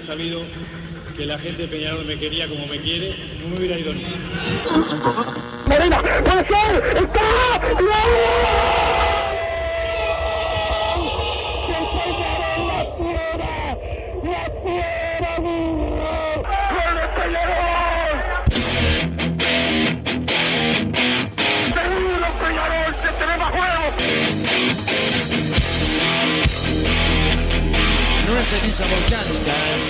Hubiera sabido que la gente de Peñarol me quería como me quiere, no me hubiera ido ni. Morena, puede ser, está, No es ceniza volcánica,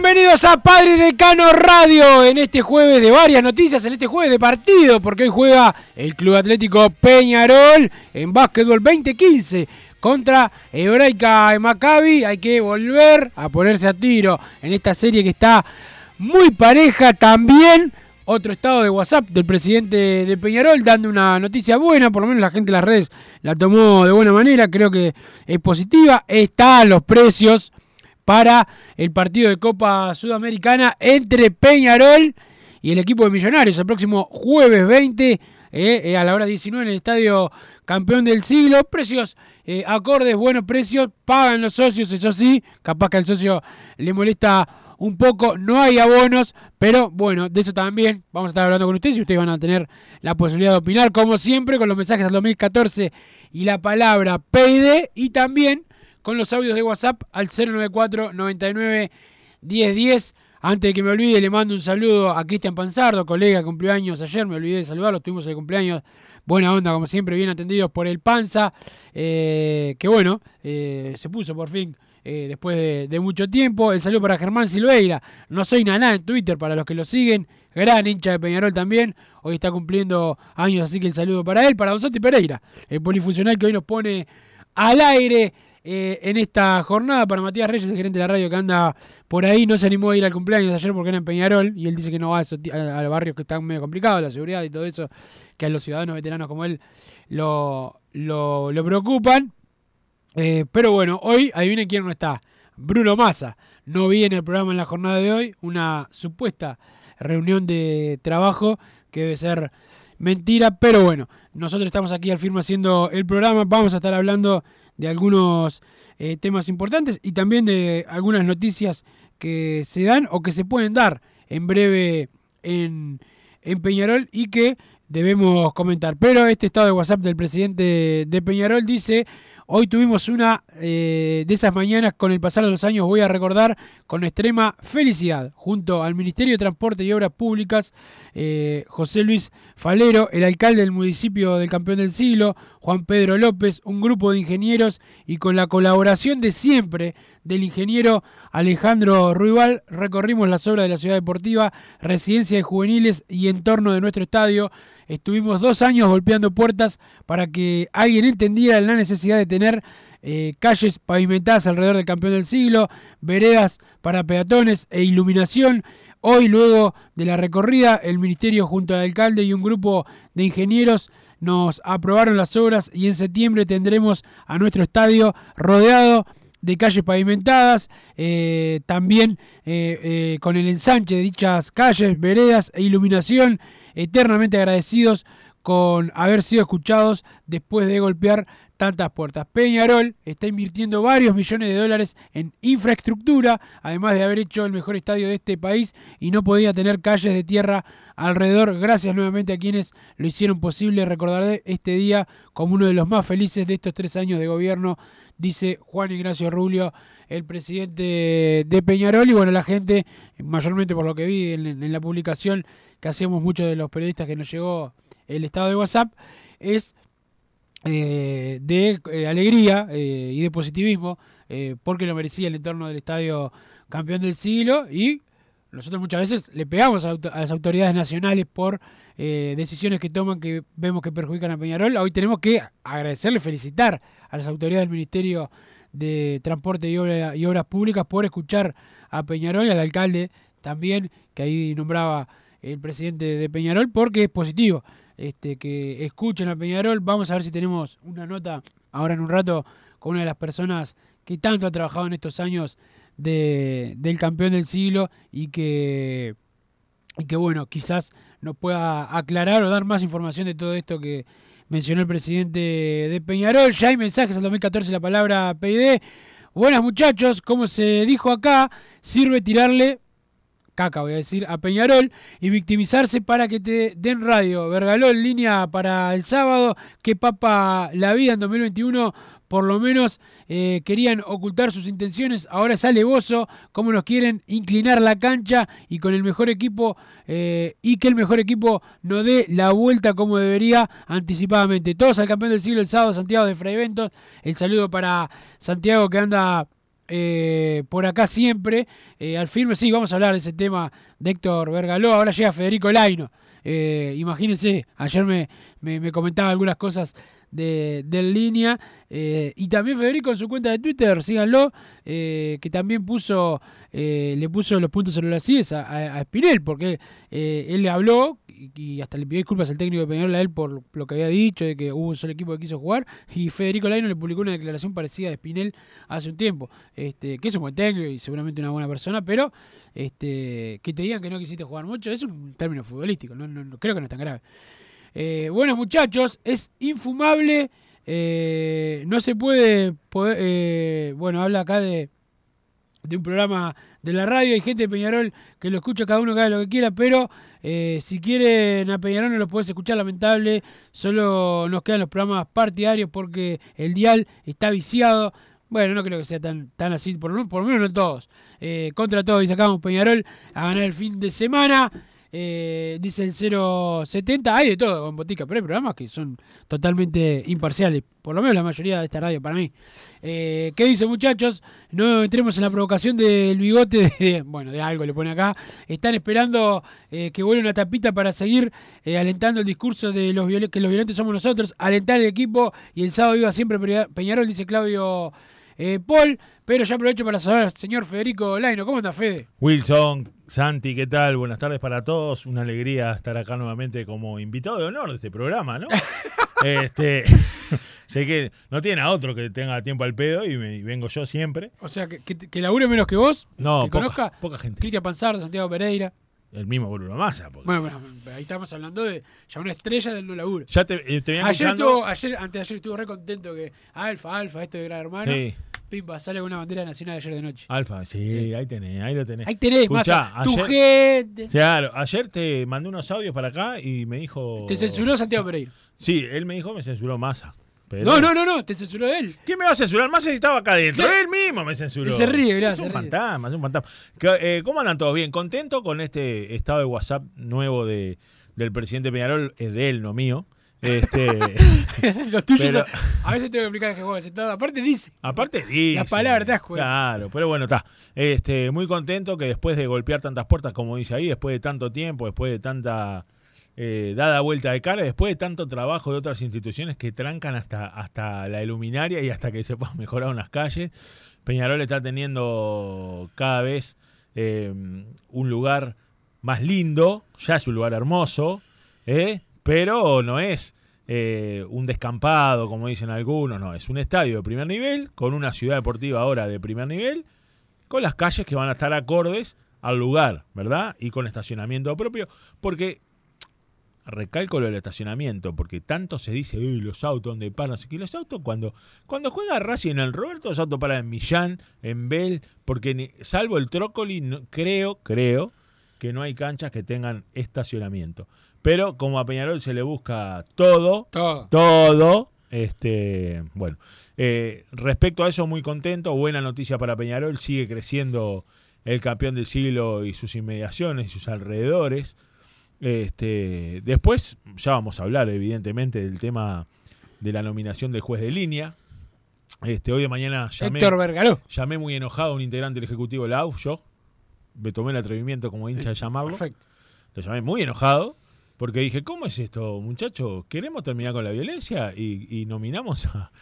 Bienvenidos a Padre Decano Radio en este jueves de varias noticias, en este jueves de partido, porque hoy juega el Club Atlético Peñarol en básquetbol 2015 contra Hebraica de Maccabi. Hay que volver a ponerse a tiro en esta serie que está muy pareja también. Otro estado de WhatsApp del presidente de Peñarol dando una noticia buena, por lo menos la gente en las redes la tomó de buena manera, creo que es positiva. Están los precios para el partido de Copa Sudamericana entre Peñarol y el equipo de Millonarios el próximo jueves 20 eh, eh, a la hora 19 en el estadio campeón del siglo. Precios eh, acordes, buenos precios, pagan los socios, eso sí, capaz que al socio le molesta un poco, no hay abonos, pero bueno, de eso también vamos a estar hablando con ustedes y ustedes van a tener la posibilidad de opinar, como siempre, con los mensajes al 2014 y la palabra PID y también con los audios de WhatsApp al 094 99 1010. Antes de que me olvide, le mando un saludo a Cristian Panzardo, colega que cumplió años ayer, me olvidé de saludarlo, tuvimos el cumpleaños, buena onda, como siempre, bien atendidos por el Panza, eh, que bueno, eh, se puso por fin eh, después de, de mucho tiempo. El saludo para Germán Silveira, no soy naná en Twitter, para los que lo siguen, gran hincha de Peñarol también, hoy está cumpliendo años, así que el saludo para él, para Don Pereira, el polifuncional que hoy nos pone al aire eh, en esta jornada para Matías Reyes, el gerente de la radio que anda por ahí, no se animó a ir al cumpleaños ayer porque era en Peñarol y él dice que no va a, esos a, que están medio complicados, la seguridad y todo eso, que a los ciudadanos veteranos como él lo, lo, preocupan. Eh, pero bueno, hoy adivinen quién no está. Bruno Massa no viene al programa en la jornada de hoy, una supuesta reunión de trabajo que debe ser mentira, pero bueno, nosotros estamos aquí al firme haciendo el programa, vamos a estar hablando de algunos eh, temas importantes y también de algunas noticias que se dan o que se pueden dar en breve en, en Peñarol y que debemos comentar. Pero este estado de WhatsApp del presidente de Peñarol dice, hoy tuvimos una eh, de esas mañanas con el pasar de los años, voy a recordar con extrema felicidad, junto al Ministerio de Transporte y Obras Públicas, eh, José Luis Falero, el alcalde del municipio del Campeón del Siglo, Juan Pedro López, un grupo de ingenieros y con la colaboración de siempre del ingeniero Alejandro Ruibal, recorrimos las obras de la ciudad deportiva, residencia de juveniles y entorno de nuestro estadio. Estuvimos dos años golpeando puertas para que alguien entendiera la necesidad de tener eh, calles pavimentadas alrededor del campeón del siglo, veredas para peatones e iluminación. Hoy, luego de la recorrida, el ministerio junto al alcalde y un grupo de ingenieros nos aprobaron las obras y en septiembre tendremos a nuestro estadio rodeado de calles pavimentadas, eh, también eh, eh, con el ensanche de dichas calles, veredas e iluminación, eternamente agradecidos con haber sido escuchados después de golpear tantas puertas. Peñarol está invirtiendo varios millones de dólares en infraestructura, además de haber hecho el mejor estadio de este país y no podía tener calles de tierra alrededor. Gracias nuevamente a quienes lo hicieron posible. Recordaré este día como uno de los más felices de estos tres años de gobierno, dice Juan Ignacio Rubio, el presidente de Peñarol. Y bueno, la gente, mayormente por lo que vi en, la publicación que hacemos muchos de los periodistas que nos llegó el estado de WhatsApp, es eh, de eh, alegría eh, y de positivismo, eh, porque lo merecía el entorno del estadio campeón del siglo y nosotros muchas veces le pegamos a, las autoridades nacionales por decisiones que toman que vemos que perjudican a Peñarol. Hoy tenemos que agradecerle, felicitar a las autoridades del Ministerio de Transporte y, Obra- y Obras Públicas por escuchar a Peñarol y al alcalde también, que ahí nombraba el presidente de Peñarol, porque es positivo este, que escuchen a Peñarol. Vamos a ver si tenemos una nota ahora en un rato con una de las personas que tanto ha trabajado en estos años de, del campeón del siglo y que, y que, bueno, quizás nos pueda aclarar o dar más información de todo esto que mencionó el presidente de Peñarol. Ya hay mensajes al 2014 la palabra PID. Buenas muchachos, como se dijo acá, sirve tirarle caca, voy a decir, a Peñarol y victimizarse para que te den radio. Vergaló en línea para el sábado, que papa la vida en 2021, por lo menos eh, querían ocultar sus intenciones, ahora es alevoso, como nos quieren inclinar la cancha y con el mejor equipo eh, y que el mejor equipo no dé la vuelta como debería anticipadamente. Todos al campeón del siglo el sábado, Santiago de Fray Ventos. El saludo para Santiago que anda eh, por acá siempre. Eh, al firme, sí, vamos a hablar de ese tema de Héctor Vergaló. Ahora llega Federico Laino. Imagínense, ayer me, me- me comentaba algunas cosas de, del línea. eh, y también Federico en su cuenta de Twitter, síganlo, eh, que también puso eh, le puso los puntos sobre las a, a, a Espinel, porque eh, él le habló y, hasta le pidió disculpas al técnico de Peñarol a él por lo que había dicho, de que hubo un solo equipo que quiso jugar. Y Federico Laino le publicó una declaración parecida de Espinel hace un tiempo, este, que es un buen técnico y seguramente una buena persona, pero este, que te digan que no quisiste jugar mucho es un término futbolístico, no, no- no- creo que no es tan grave. Eh, buenos muchachos, es infumable, eh, no se puede, poder- eh, bueno, habla acá de, un programa de la radio, hay gente de Peñarol que lo escucha cada uno que haga lo que quiera, pero eh, si quieren a Peñarol no lo puedes escuchar, lamentable, solo nos quedan los programas partidarios porque el dial está viciado. Bueno, no creo que sea tan, así, por lo, por lo menos no todos. Contra todos y sacamos Peñarol a ganar el fin de semana. Eh, dice el 070, hay de todo con Botica, pero hay programas que son totalmente imparciales, por lo menos la mayoría de esta radio para mí. Eh, ¿Qué dice muchachos? No entremos en la provocación del bigote, de, bueno, de algo le pone acá. Están esperando eh, que vuelva una tapita para seguir eh, alentando el discurso de los que los violentos somos nosotros, alentar el equipo y el sábado iba siempre Pe- Peñarol, dice Claudio eh, Paul. Pero ya aprovecho para saludar al señor Federico Laino. ¿Cómo anda, Fede? Wilson, Santi, ¿qué tal? Buenas tardes para todos. Una alegría estar acá nuevamente como invitado de honor de este programa, ¿no? este, sé que no tiene a otro que tenga tiempo al pedo y, me- y vengo yo siempre. O sea, que, que, que labure menos que vos, No, que poca- conozca. poca gente. Cristian Panzardo, Santiago Pereira. El mismo Bruno Massa. porque- Bueno, bueno, ahí estamos hablando de ya una estrella del no laburo. ya te, eh, te venía Ayer estuvo, ayer, antes de ayer estuvo re contento que Alfa, Alfa, esto de Gran Hermano. Sí. Pimba, sale con una bandera nacional ayer de noche. Alfa, sí, ahí tenés, ahí lo tenés. Ahí tenés, Escuchá, Massa, tu ayer- gente. Claro, ayer te mandé unos audios para acá y me dijo. Te censuró Santiago Pereira. Sí, él me dijo me censuró Massa. Pero- No, no, no, no, te censuró él. ¿Quién me va a censurar? Massa si estaba acá adentro. Él mismo me censuró. Y se ríe, mirá, Es un fantasma, es un fantasma. ¿Qué- eh, ¿Cómo andan todos? Bien, contento con este estado de WhatsApp nuevo de, del presidente Peñarol. Es de él, no mío. Este, Los tuyos Pero- son- A veces tengo que explicar que juego sentado. Aparte dice. aparte dice. Las palabras, das cuenta. Claro, pero bueno, está. Este, muy contento que después de golpear tantas puertas, como dice ahí, después de tanto tiempo, después de tanta eh, dada vuelta de cara, después de tanto trabajo de otras instituciones que trancan hasta, hasta la iluminaria y hasta que se puedan mejorar unas calles, Peñarol está teniendo cada vez eh, un lugar más lindo, ya es un lugar hermoso, ¿eh? pero no es eh, un descampado, como dicen algunos, no, es un estadio de primer nivel, con una ciudad deportiva ahora de primer nivel, con las calles que van a estar acordes al lugar, ¿verdad? Y con estacionamiento propio, porque recalco lo del estacionamiento, porque tanto se dice, "Uy, los autos donde paran, así que los autos cuando cuando juega Racing en el Roberto, los autos paran en Millán, en Bell, porque ni- salvo el Trócoli, no- creo, creo que no hay canchas que tengan estacionamiento. Pero como a Peñarol se le busca todo, Todo. todo, este, bueno, eh, respecto a eso muy contento, buena noticia para Peñarol, sigue creciendo el campeón del siglo y sus inmediaciones y sus alrededores. Este, después ya vamos a hablar evidentemente del tema de la nominación del juez de línea. Este, hoy de mañana llamé, Héctor llamé muy enojado a un integrante del Ejecutivo de la AUF, yo me tomé el atrevimiento como hincha de llamarlo. Perfecto. Lo llamé muy enojado porque dije, ¿cómo es esto, muchachos? ¿Queremos terminar con la violencia? Y, y nominamos a,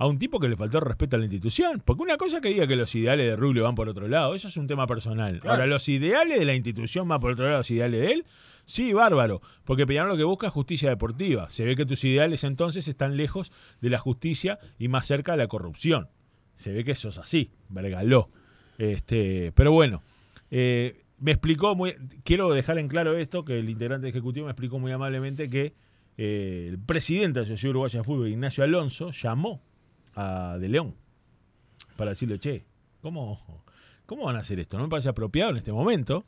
a un tipo que le faltó respeto a la institución. Porque una cosa es que diga que los ideales de Rubio van por otro lado, eso es un tema personal. Claro. Ahora, los ideales de la institución van por otro lado, los ideales de él, sí, bárbaro. Porque Peñarol lo que busca es justicia deportiva. Se ve que tus ideales entonces están lejos de la justicia y más cerca de la corrupción. Se ve que eso es así, vergaló. Este, pero bueno, eh, me explicó muy. Quiero dejar en claro esto: que el integrante ejecutivo me explicó muy amablemente que eh, el presidente de la Asociación Uruguaya de Fútbol, Ignacio Alonso, llamó a De León para decirle, che, ¿cómo, ¿cómo van a hacer esto? No me parece apropiado en este momento.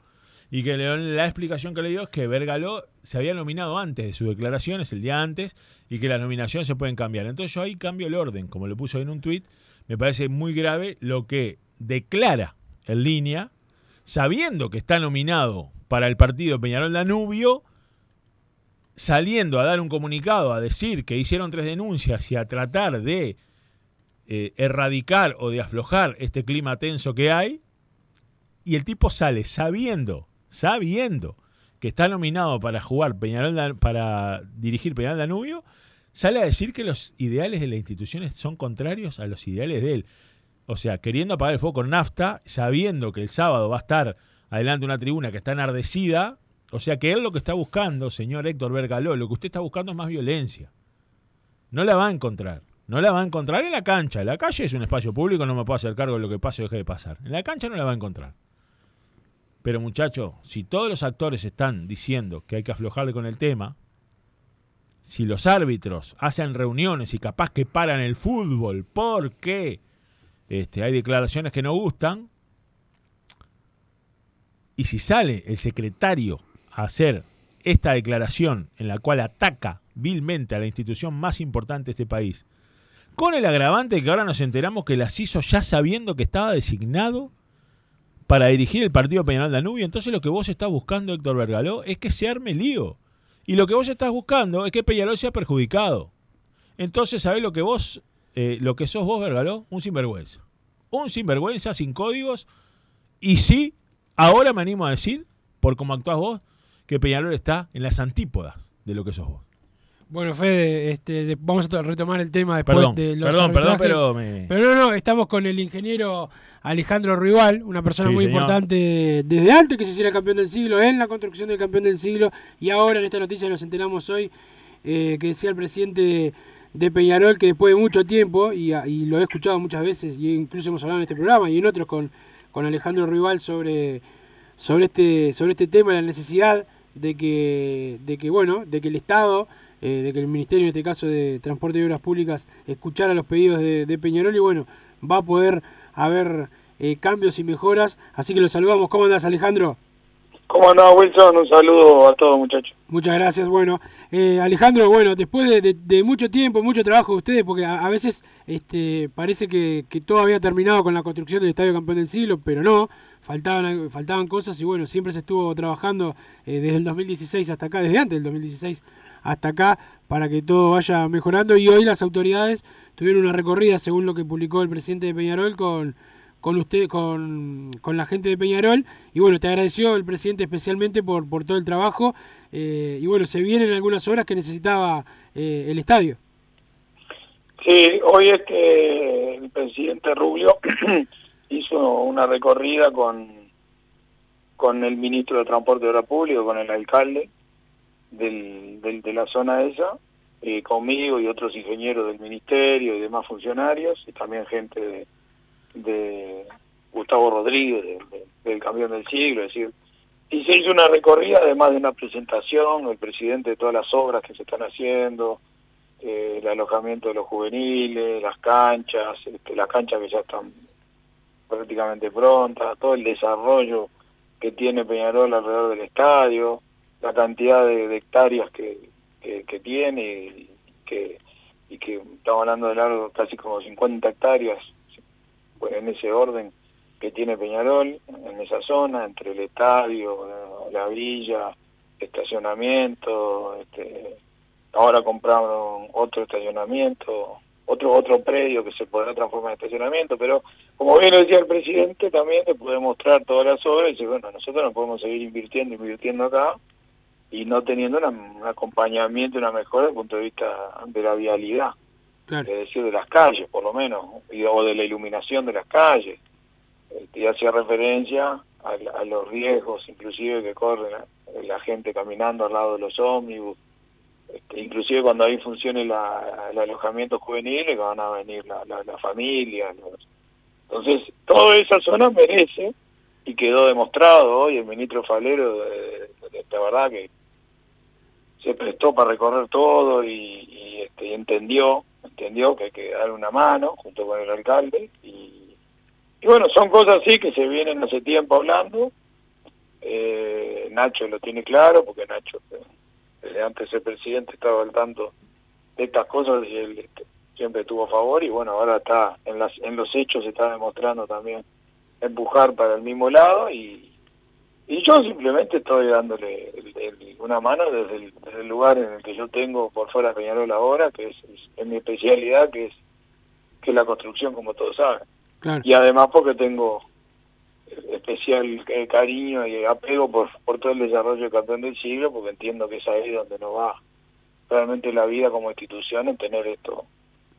Y que León, la explicación que le dio es que Vergaló se había nominado antes de sus declaraciones, el día antes, y que las nominaciones se pueden cambiar. Entonces yo ahí cambio el orden, como lo puso en un tuit. Me parece muy grave lo que declara en línea, sabiendo que está nominado para el partido Peñarol Danubio, saliendo a dar un comunicado a decir que hicieron tres denuncias y a tratar de eh, erradicar o de aflojar este clima tenso que hay, y el tipo sale sabiendo, sabiendo que está nominado para jugar Peñarol, para dirigir Peñarol Danubio, sale a decir que los ideales de las instituciones son contrarios a los ideales de él. O sea, queriendo apagar el fuego con nafta, sabiendo que el sábado va a estar adelante una tribuna que está enardecida. O sea, que él lo que está buscando, señor Héctor Bergaló, lo que usted está buscando es más violencia. No la va a encontrar. No la va a encontrar en la cancha. La calle es un espacio público, no me puedo hacer cargo de lo que pase o deje de pasar. En la cancha no la va a encontrar. Pero muchacho, si todos los actores están diciendo que hay que aflojarle con el tema, si los árbitros hacen reuniones y capaz que paran el fútbol porque este, hay declaraciones que no gustan, y si sale el secretario a hacer esta declaración en la cual ataca vilmente a la institución más importante de este país, con el agravante que ahora nos enteramos que las hizo ya sabiendo que estaba designado para dirigir el partido Peñarol Danubio, entonces lo que vos estás buscando, Héctor Bergaló, es que se arme lío. Y lo que vos estás buscando es que Peñarol sea perjudicado. Entonces, ¿sabés lo que vos, eh, lo que sos vos, Bergaló? Un sinvergüenza. Un sinvergüenza sin códigos. Y sí, ahora me animo a decir, por cómo actuás vos, que Peñarol está en las antípodas de lo que sos vos. Bueno, Fede, este, de- vamos a to- retomar el tema después Perdón, de los perdón, perdón, pero me... Pero no, no, estamos con el ingeniero Alejandro Rival, una persona Sí, muy señor. importante desde antes que se hiciera campeón del siglo, en la construcción del campeón del siglo, y ahora en esta noticia nos enteramos hoy eh, que decía el presidente de, de Peñarol que después de mucho tiempo, y lo he escuchado muchas veces, y incluso hemos hablado en este programa y en otros con, con Alejandro Rival sobre, sobre, este, sobre este tema, la necesidad de que, de que bueno, de que el Estado eh, de que el Ministerio, en este caso de Transporte y Obras Públicas, escuchara los pedidos de, de Peñarol y bueno, va a poder haber eh, cambios y mejoras. Así que los saludamos. ¿Cómo andas, Alejandro? ¿Cómo andás, Wilson? Un saludo a todos, muchachos. Muchas gracias. Bueno, eh, Alejandro, bueno, después de, de- de mucho tiempo, mucho trabajo de ustedes, porque a, a veces este, parece que, que todo había terminado con la construcción del Estadio Campeón del Siglo, pero no, faltaban, faltaban cosas y bueno, siempre se estuvo trabajando eh, desde el 2016 hasta acá, desde antes del 2016 hasta acá, para que todo vaya mejorando y hoy las autoridades tuvieron una recorrida, según lo que publicó el presidente de Peñarol, con con usted, con, con la gente de Peñarol. Y bueno, te agradeció el presidente especialmente por, por todo el trabajo. eh, y bueno, se vienen algunas horas que necesitaba eh, el estadio. Sí, hoy este el presidente Rubio hizo una recorrida con con el ministro de Transporte y Obra Pública, con el alcalde del, del- de la zona esa, eh, conmigo y otros ingenieros del ministerio y demás funcionarios, y también gente de, Gustavo Rodríguez, de- de- del campeón del siglo, es decir, y se hizo una recorrida, además de una presentación, el presidente de todas las obras que se están haciendo, eh, el alojamiento de los juveniles, las canchas, este, las canchas que ya están prácticamente prontas, todo el desarrollo que tiene Peñarol alrededor del estadio, la cantidad de, de hectáreas que, que, tiene y que, y que estamos hablando de largo casi como 50 hectáreas, en ese orden que tiene Peñarol, en esa zona, entre el estadio, la, la villa, estacionamiento, este, ahora compraron otro estacionamiento, otro otro predio que se podrá transformar en estacionamiento, pero como bien lo decía el presidente, también te puede mostrar todas las obras y bueno, nosotros no podemos seguir invirtiendo, invirtiendo acá y no teniendo una- un acompañamiento, una mejora desde el punto de vista de la vialidad, Claro. es decir, de las calles, por lo menos, y- o de la iluminación de las calles. Este, y hacía referencia a, los riesgos, inclusive, que corre la, la gente caminando al lado de los ómnibus, este, inclusive cuando ahí funcione la, el alojamiento juvenil, que van a venir la, la, la familia. los- Entonces, toda esa zona merece, y quedó demostrado hoy, el ministro Falero, de, de- de verdad que se prestó para recorrer todo y, este, entendió, entendió que hay que dar una mano junto con el alcalde y, y bueno, son cosas así que se vienen hace tiempo hablando. Eh, Nacho lo tiene claro, porque Nacho desde antes de ser presidente estaba al tanto de estas cosas y él este, siempre estuvo a favor y bueno, ahora está en, las, en los hechos está demostrando también empujar para el mismo lado y, y yo simplemente estoy dándole el- el- una mano desde el, desde el lugar en el que yo tengo por fuera de Peñarol ahora, que es, es- es mi especialidad, que es que es la construcción, como todos saben. Claro. Y además porque tengo especial eh, cariño y apego por, por todo el desarrollo del campeón del siglo, porque entiendo que es ahí donde nos va realmente la vida como institución en tener esto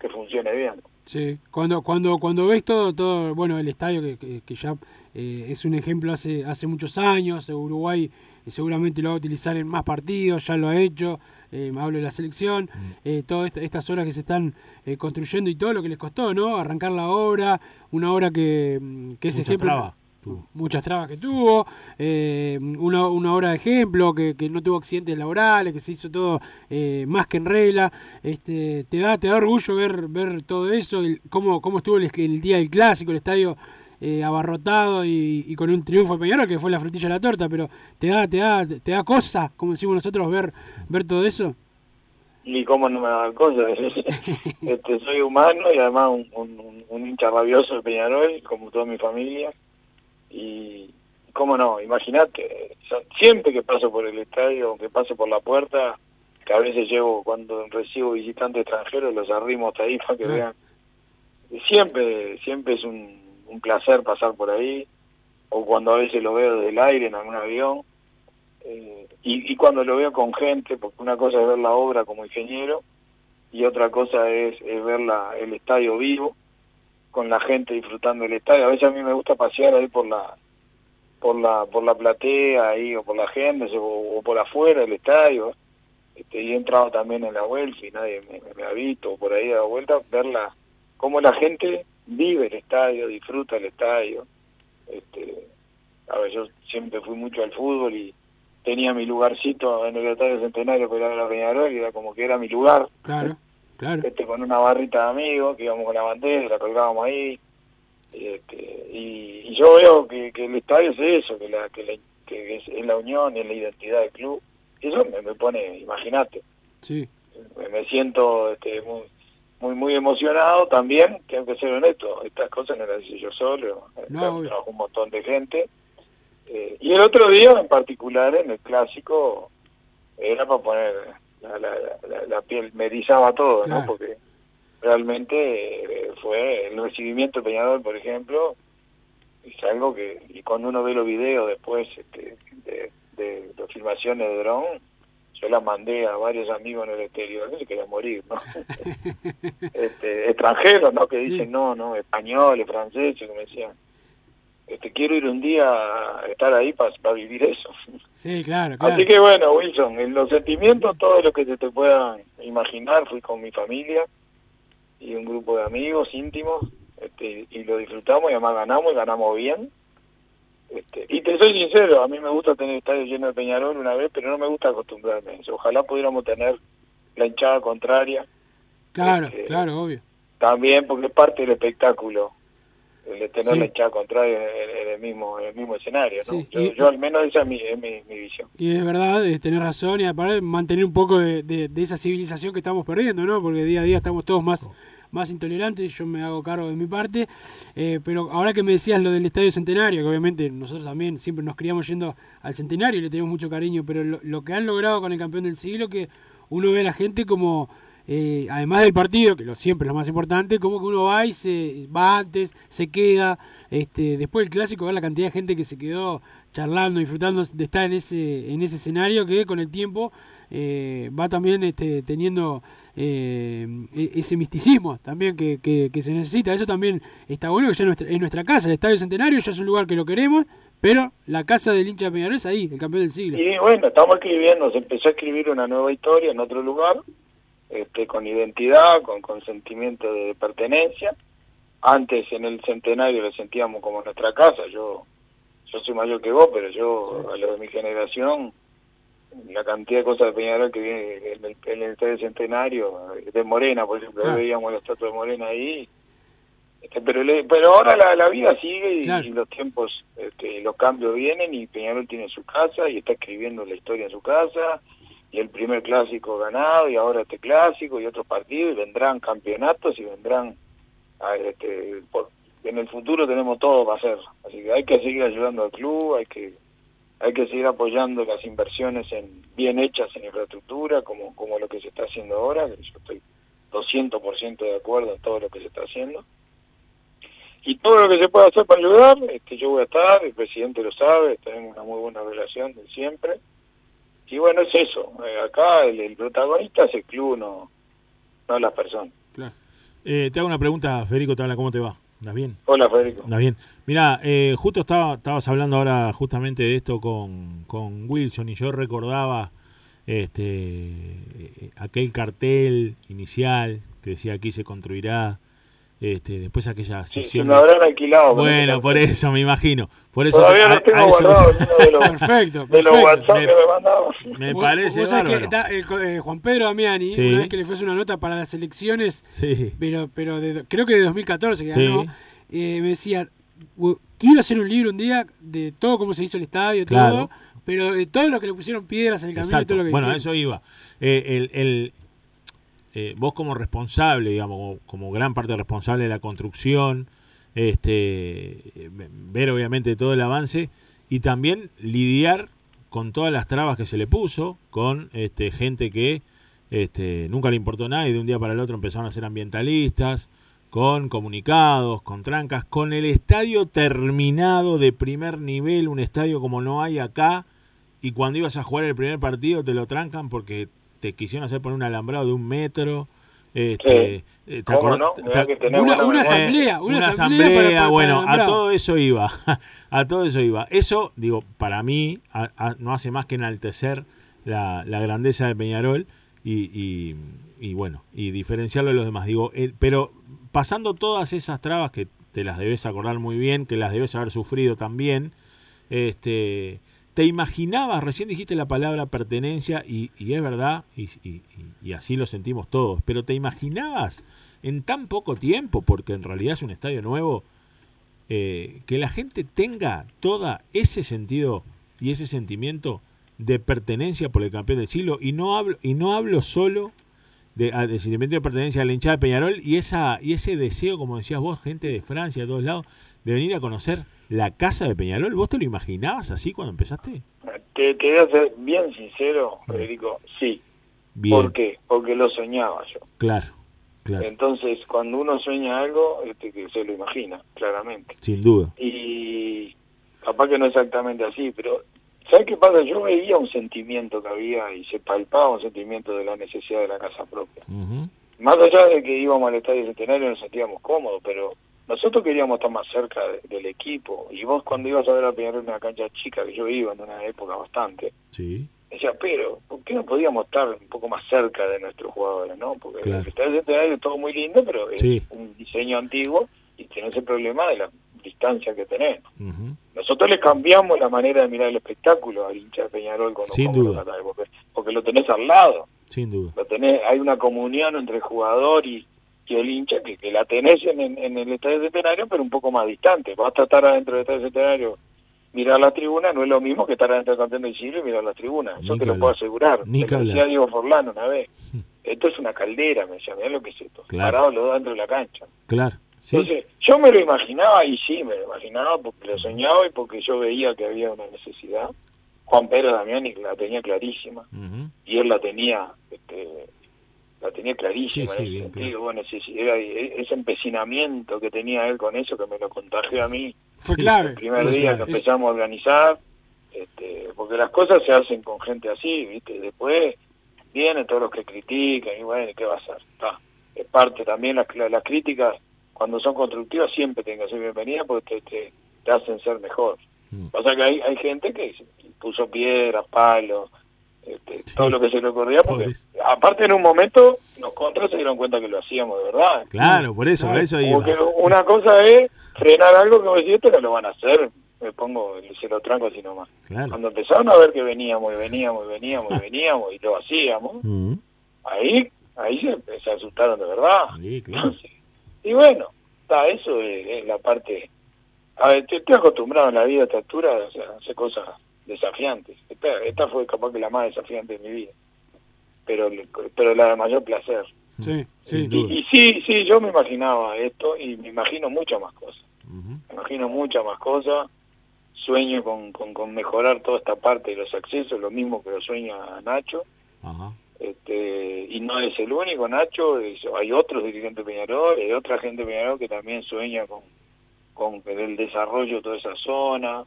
que funcione bien. Sí, cuando cuando cuando ves todo todo bueno el estadio que, que, que ya eh, es un ejemplo hace hace muchos años Uruguay seguramente lo va a utilizar en más partidos ya lo ha hecho eh, me hablo de la selección eh, todas esta- estas horas que se están eh, construyendo y todo lo que les costó no arrancar la obra una obra que, mm, que es Mucha ejemplo traba muchas trabas que tuvo, eh, una, una hora de ejemplo, que, que no tuvo accidentes laborales, que se hizo todo eh, más que en regla. Este, te da te da orgullo ver ver todo eso, el- cómo, cómo estuvo el, el día del clásico, el estadio eh, abarrotado y, y con un triunfo de Peñarol que fue la frutilla de la torta, pero te da te da te da cosa, como decimos nosotros, ver ver todo eso. Y cómo no me va a dar cosas. este, soy humano y además un- un hincha rabioso de Peñarol, como toda mi familia. Y cómo no, imagínate, son- siempre que paso por el estadio, aunque paso por la puerta, que a veces llevo cuando recibo visitantes extranjeros, los arrimo hasta ahí para que vean. Siempre, siempre es un, un placer pasar por ahí, o cuando a veces lo veo desde el aire en algún avión. Eh, y, y cuando lo veo con gente, porque una cosa es ver la obra como ingeniero y otra cosa es, es ver la, el estadio vivo, con la gente disfrutando del estadio. A veces a mí me gusta pasear ahí por la por la por la platea ahí o por la gente o, por afuera del estadio. Este, y he entrado también en la vuelta y nadie me, me- me ha visto por ahí a la vuelta, verla cómo la gente vive el estadio, disfruta el estadio. Este, a ver, yo siempre fui mucho al fútbol y tenía mi lugarcito en el Estadio Centenario que era la Peñarol y era como que era mi lugar, Claro, claro. este, con una barrita de amigos que íbamos con la bandera, la colgábamos ahí. Este, y, y yo veo que, que el estadio es eso, que, la, que, la- que es, es la unión, es la identidad del club. Y eso me, me pone, imagínate, Sí, me, me siento este, muy, muy muy emocionado también, tengo que ser honesto, estas cosas no las hice yo solo, No, obvio. trabajó un montón de gente. Eh, y el otro día en particular, en el clásico, era para poner la, la, la- la piel, me erizaba todo, Claro. ¿no? Porque realmente eh, fue el recibimiento de Peñarol, por ejemplo, es algo que, y cuando uno ve los videos después este, de, de, de filmaciones de dron, yo las mandé a varios amigos en el exterior, que se querían morir, ¿no? este, extranjeros, ¿no? Que Sí. dicen, no, no, españoles, franceses, que me decían, este, quiero ir un día a estar ahí para vivir eso. sí, claro, claro. Así que bueno, Wilson, en los sentimientos, todo lo que se te puedan imaginar, fui con mi familia y un grupo de amigos íntimos, este, y lo disfrutamos y además ganamos y ganamos bien. Este, y te soy sincero, a mí me gusta tener estadio lleno de Peñarol una vez, pero no me gusta acostumbrarme eso. Ojalá pudiéramos tener la hinchada contraria, Claro, Este, claro, obvio. también porque es parte del espectáculo el tener Sí. la hinchada contraria en, en el mismo en el mismo escenario ¿no? Sí, yo, y- yo al menos esa es mi, es mi, mi visión Y es verdad, eh, tenés razón, y aparte mantener un poco de, de- de esa civilización que estamos perdiendo, ¿no? Porque día a día estamos todos más, más intolerantes, yo me hago cargo de mi parte. eh, pero ahora que me decías lo del Estadio Centenario, que obviamente nosotros también siempre nos criamos yendo al Centenario y le tenemos mucho cariño, pero lo, lo que han logrado con el campeón del siglo, que uno ve a la gente como, eh, además del partido, que lo siempre es lo más importante, como que uno va y se va antes, se queda. Este, después del clásico, ver la cantidad de gente que se quedó charlando, disfrutando de estar en ese, en ese escenario que con el tiempo eh, va también este, teniendo eh, e- ese misticismo también que, que- se necesita. Eso también está bueno, que ya es nuestra, es nuestra casa, el Estadio Centenario ya es un lugar que lo queremos, pero la casa del hincha de Peñarol es ahí, el campeón del siglo. y bueno estamos escribiendo se empezó a escribir una nueva historia en otro lugar este con identidad con, con sentimiento de pertenencia antes en el centenario lo sentíamos como nuestra casa yo yo soy mayor que vos pero yo a lo de mi generación la cantidad de cosas de Peñarol que viene en el, en el Centenario, de Morena, por ejemplo, Claro. veíamos la estatua de Morena ahí. Este, pero, le- pero ahora la, la vida sigue y, Claro. y los tiempos, este, los cambios vienen y Peñarol tiene su casa y está escribiendo la historia en su casa y el primer clásico ganado y ahora este clásico y otros partidos y vendrán campeonatos y vendrán a, este, por- en el futuro tenemos todo para hacer. Así que hay que seguir ayudando al club hay que hay que seguir apoyando las inversiones en bien hechas en infraestructura como como lo que se está haciendo ahora yo estoy 200% de acuerdo en todo lo que se está haciendo. Y todo lo que se pueda hacer para ayudar este yo voy a estar el presidente lo sabe tenemos una muy buena relación de siempre y bueno es eso eh, acá el, el protagonista es el club no no las personas Eh, te hago una pregunta, Federico, te habla, ¿cómo te va? ¿Andas bien? hola Federico Andas bien. Mira, eh, justo estaba, estabas hablando ahora justamente de esto con, con Wilson y yo recordaba este eh, aquel cartel inicial que decía aquí se construirá, este, después aquella sí, se sesión. me de- habrán alquilado Bueno, por eso me imagino. Por eso todavía lo tengo a eso- guardado de los, Perfecto, de los. WhatsApp Me- que me me Vos- parece vos sabés que da- eh, Juan Pedro Damiani, Sí. una vez que le fue una nota para las elecciones, Sí. pero pero de- creo que de 2014 que Sí. ganó, eh, me decía, "Bu- quiero hacer un libro un día de todo cómo se hizo el estadio, Claro. todo, pero de todo lo que le pusieron piedras en el camino y Exacto. todo lo que Bueno, a dijeron". eso iba. Eh, el, el- eh, vos como responsable, digamos, como, como gran parte responsable de la construcción, este, ver obviamente todo el avance y también lidiar con todas las trabas que se le puso, con este, gente que este, nunca le importó nada y de un día para el otro empezaron a ser ambientalistas, con comunicados, con trancas, con el estadio terminado de primer nivel, un estadio como no hay acá, y cuando ibas a jugar el primer partido te lo trancan porque te quisieron hacer poner un alambrado de un metro. Este, eh, ¿te ¿Cómo acordás- no? te- Mirá que tenemos Una- asamblea, una una asamblea asamblea, para- para- bueno, para a todo eso iba, a todo eso iba. Eso, digo, para mí a- a- no hace más que enaltecer la, la grandeza de Peñarol y, y- y, bueno, y diferenciarlo de los demás. Digo, el- pero pasando todas esas trabas que te las debes acordar muy bien, que las debes haber sufrido también, este, te imaginabas, recién dijiste la palabra pertenencia y, es verdad, y, así lo sentimos todos, pero te imaginabas en tan poco tiempo, porque en realidad es un estadio nuevo, eh, que la gente tenga todo ese sentido y ese sentimiento de pertenencia por el campeón del siglo, y no hablo, y no hablo solo de, ah, sentimiento de pertenencia a la hinchada de Peñarol y esa y ese deseo, como decías vos, gente de Francia, de todos lados, de venir a conocer la casa de Peñarol. ¿Vos te lo imaginabas así cuando empezaste? Te, te voy a ser bien sincero, Federico, sí. Bien, ¿Por qué? Porque lo soñaba yo. claro, claro, Entonces, cuando uno sueña algo, este, que se lo imagina, claramente. sin duda. Y capaz que no exactamente así, pero ¿sabes qué pasa? Yo veía un sentimiento que había y se palpaba un sentimiento de la necesidad de la casa propia. Más allá de que íbamos al Estadio Centenario nos sentíamos cómodos, pero nosotros queríamos estar más cerca de- del equipo. Y vos cuando ibas a ver a Peñarol en una cancha chica, que yo iba en una época bastante, Sí, decía, pero, ¿por qué no podíamos estar un poco más cerca de nuestros jugadores, no? Porque Claro. el estadio centenario es todo muy lindo, pero es Sí. un diseño antiguo y tenés el problema de la distancia que tenés. Nosotros le cambiamos la manera de mirar el espectáculo al hincha de Peñarol cuando Sin duda. porque, porque lo tenés al lado, Sin duda. lo tenés, hay una comunión entre el jugador y, y el hincha que, que la tenés en, en- el estadio centenario, pero un poco más distante. Vas a estar adentro del estadio centenario, mirar la tribuna, no es lo mismo que estar adentro del campeón del siglo y mirar la tribuna. Eso que te lo puedo asegurar. Ni que decía. Diego Forlán una vez. Esto es una caldera, me decía, mirá lo que es esto. Claro. Parados los dos dentro de la cancha. Claro. Sí. Entonces, yo me lo imaginaba y sí, me lo imaginaba porque lo soñaba y porque yo veía que había una necesidad. Juan Pedro Damiani la tenía clarísima y él la tenía este, la tenía clarísima Sí, sí, en ese sentido. Bueno, sí, sí, era e- ese empecinamiento que tenía él con eso que me lo contagió a mí Fue Sí. clave. el primer día que empezamos a organizar, este, porque las cosas se hacen con gente así, ¿viste? Después vienen todos los que critican y bueno, ¿qué va a hacer? Está. Es parte también, las, las críticas, cuando son constructivas, siempre tienen que ser bienvenidas porque te, te, te hacen ser mejor. Mm. Pasa que hay, hay gente que puso piedras, palos, este, Sí. todo lo que se le ocurría, porque Pobres. aparte en un momento los contras se dieron cuenta que lo hacíamos de verdad. Claro, por eso, por eso iba. Porque una cosa es frenar algo que vos decís, esto no lo van a hacer, me pongo, se lo tranco así nomás. Claro. Cuando empezaron a ver que veníamos y veníamos y veníamos y veníamos y lo hacíamos, Ujú. ahí ahí se, se asustaron de verdad. Sí, claro. Y bueno, está, eso es, es la parte... A ver, te- estoy acostumbrado en la vida a esta altura o sea, a hacer cosas desafiantes. Esta, esta fue capaz que la más desafiante de mi vida, pero pero la de mayor placer. Sí, sí. Y, y sí, sí, yo me imaginaba esto y me imagino muchas más cosas. Me imagino muchas más cosas. Sueño con, con, con mejorar toda esta parte de los accesos, lo mismo que lo sueña Nacho. Ajá. Este, y no es el único, Nacho. es- hay otros dirigentes de Peñarol, hay otra gente de Peñarol que también sueña con, con el desarrollo de toda esa zona.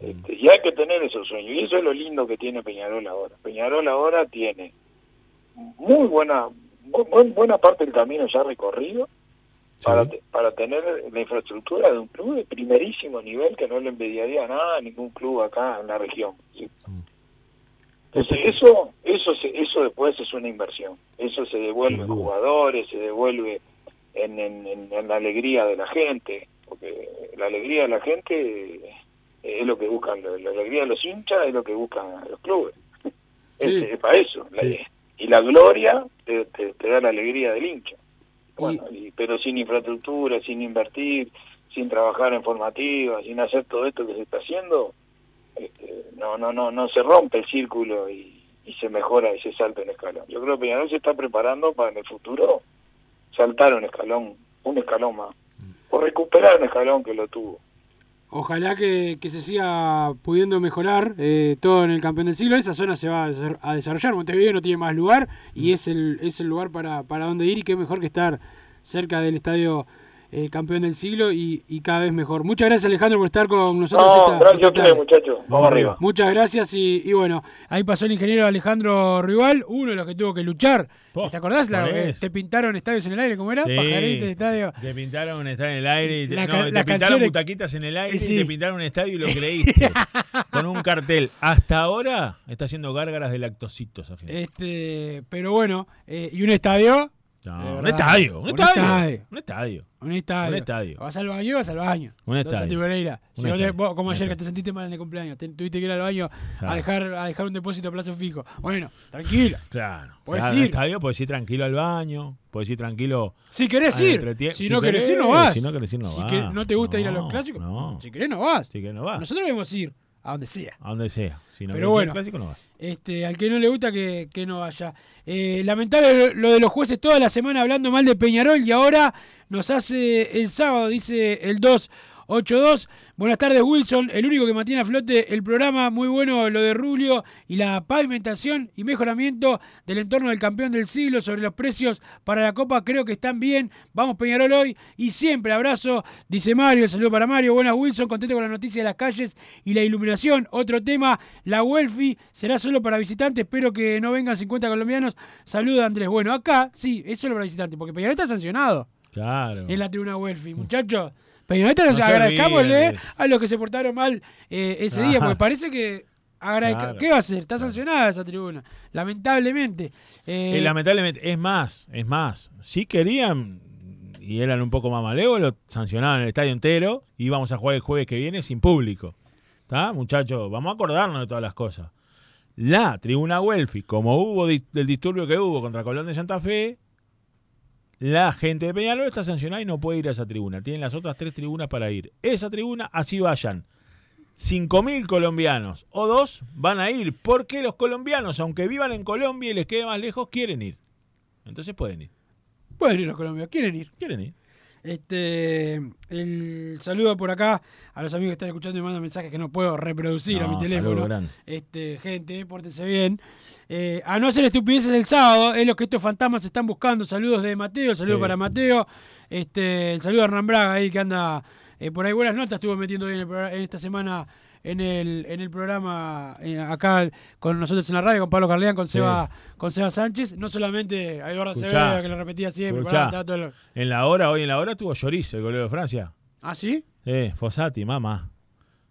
Este, y hay que tener esos sueños. Y eso es lo lindo que tiene Peñarol ahora. Peñarol ahora tiene muy buena bu- buen- buena parte del camino ya recorrido Sí. para, te- para tener la infraestructura de un club de primerísimo nivel que no le envidiaría nada a ningún club acá en la región. ¿sí? Mm. Entonces eso eso se- eso después es una inversión. Eso se devuelve en jugadores, se devuelve en, en, en- en la alegría de la gente, porque la alegría de la gente es lo que buscan, la, alegría de los hinchas es lo que buscan los clubes. Es, Sí. es para eso. Sí. y la gloria te, te- te da la alegría del hincha. Bueno, y- pero sin infraestructura, sin invertir, sin trabajar en formativa, sin hacer todo esto que se está haciendo, este, no, no, no, no se rompe el círculo y, y se mejora y se salta un escalón. Yo creo que Peñarol se está preparando para en el futuro saltar un escalón, un escalón más, o recuperar un escalón que lo tuvo. Ojalá que, que se siga pudiendo mejorar eh, todo en el campeón del siglo. Esa zona se va a desar- a desarrollar. Montevideo no tiene más lugar y es el, es el lugar para, para donde ir. Y qué mejor que estar cerca del estadio eh, campeón del siglo y, y cada vez mejor. Muchas gracias, Alejandro, por estar con nosotros. No, esta- gracias a esta ustedes, muchachos. Vamos arriba. Muchas gracias y, y bueno, ahí pasó el ingeniero Alejandro Rival, uno de los que tuvo que luchar. Po, ¿Te acordás? La, te pintaron estadios en el aire, ¿cómo era? Sí. Pajarito de estadio. Te pintaron estar en el aire y te, La no, ca- te las pintaron butaquitas en el aire Sí. y te pintaron un estadio y lo creíste. con un cartel. Hasta ahora está haciendo gárgaras de al final. Este, pero bueno, eh, y un estadio. No, un estadio, un Un estadio. estadio. Un estadio. Un estadio. Un estadio. Vas al baño, vas al baño. Un estadio. Santi Pereira. Si Un te- estadio. vos, como Un ayer que te sentiste mal en el cumpleaños, te- tuviste que ir al baño a dejar, a dejar un depósito a plazo fijo. Bueno, tranquilo. Claro. Podés Claro, ir. un estadio, puedes ir tranquilo al baño, puedes ir tranquilo. Si querés ir. Si, si no querés ir, querés, no vas. si no querés ir, no Si vas. que- no te gusta ir a los clásicos, no. si querés, no vas. Si que no vas. Nosotros debemos ir a donde sea. A donde sea. Si no Pero bueno. al clásico, no vas. Este, al que no le gusta que, que no vaya. Eh, lamentable lo de los jueces toda la semana hablando mal de Peñarol y ahora nos hace el sábado, dice el 282. Buenas tardes Wilson, el único que mantiene a flote el programa, muy bueno lo de Rubio y la pavimentación y mejoramiento del entorno del campeón del siglo sobre los precios para la Copa, creo que están bien. Vamos Peñarol hoy y siempre abrazo, dice Mario, saludo para Mario, buenas Wilson, contento con la noticia de las calles y la iluminación. Otro tema, la Welfi será solo para visitantes, espero que no vengan 50 colombianos. Saluda Andrés. Bueno, acá sí, es solo para visitantes, porque Peñarol está sancionado Claro. en la tribuna Welfi. Muchachos, Peñarol está No agradezcámosle eso. a los que se portaron mal eh, ese Ajá. día, porque parece que. Claro. ¿Qué va a hacer? Está sancionada esa tribuna, lamentablemente. Eh, Eh, lamentablemente, es más, es más. Si querían y eran un poco más malévolos, sancionaban el estadio entero y íbamos a jugar el jueves que viene sin público. ¿Está, muchachos? Vamos a acordarnos de todas las cosas. La tribuna Welfi, como hubo di- del disturbio que hubo contra Colón de Santa Fe, la gente de Peñarol está sancionada y no puede ir a esa tribuna. Tienen las otras tres tribunas para ir. Esa tribuna, así vayan. 5.000 colombianos o dos van a ir porque los colombianos, aunque vivan en Colombia y les quede más lejos, quieren ir. Entonces pueden ir. Pueden ir a Colombia, quieren ir. Quieren ir. Este, el saludo por acá a los amigos que están escuchando y mandan mensajes que no puedo reproducir a mi teléfono. Este, gente, pórtense bien. Eh, a no hacer estupideces el sábado, es lo que estos fantasmas están buscando. Saludos de Mateo, saludo Sí. para Mateo. Este, el saludo a Hernán Braga ahí que anda eh, por ahí buenas notas, estuvo metiendo hoy en, el programa- en esta semana en el, en el programa eh, acá con nosotros en la radio, con Pablo Carleán, con Sí. Seba, con Seba Sánchez. No solamente a Eduardo Escuchá, Acevedo, que lo repetía siempre. pará, todo lo- En la hora, hoy en la hora estuvo Lloris, el golero de Francia. ¿Ah, sí? Eh, Fossati, mamá.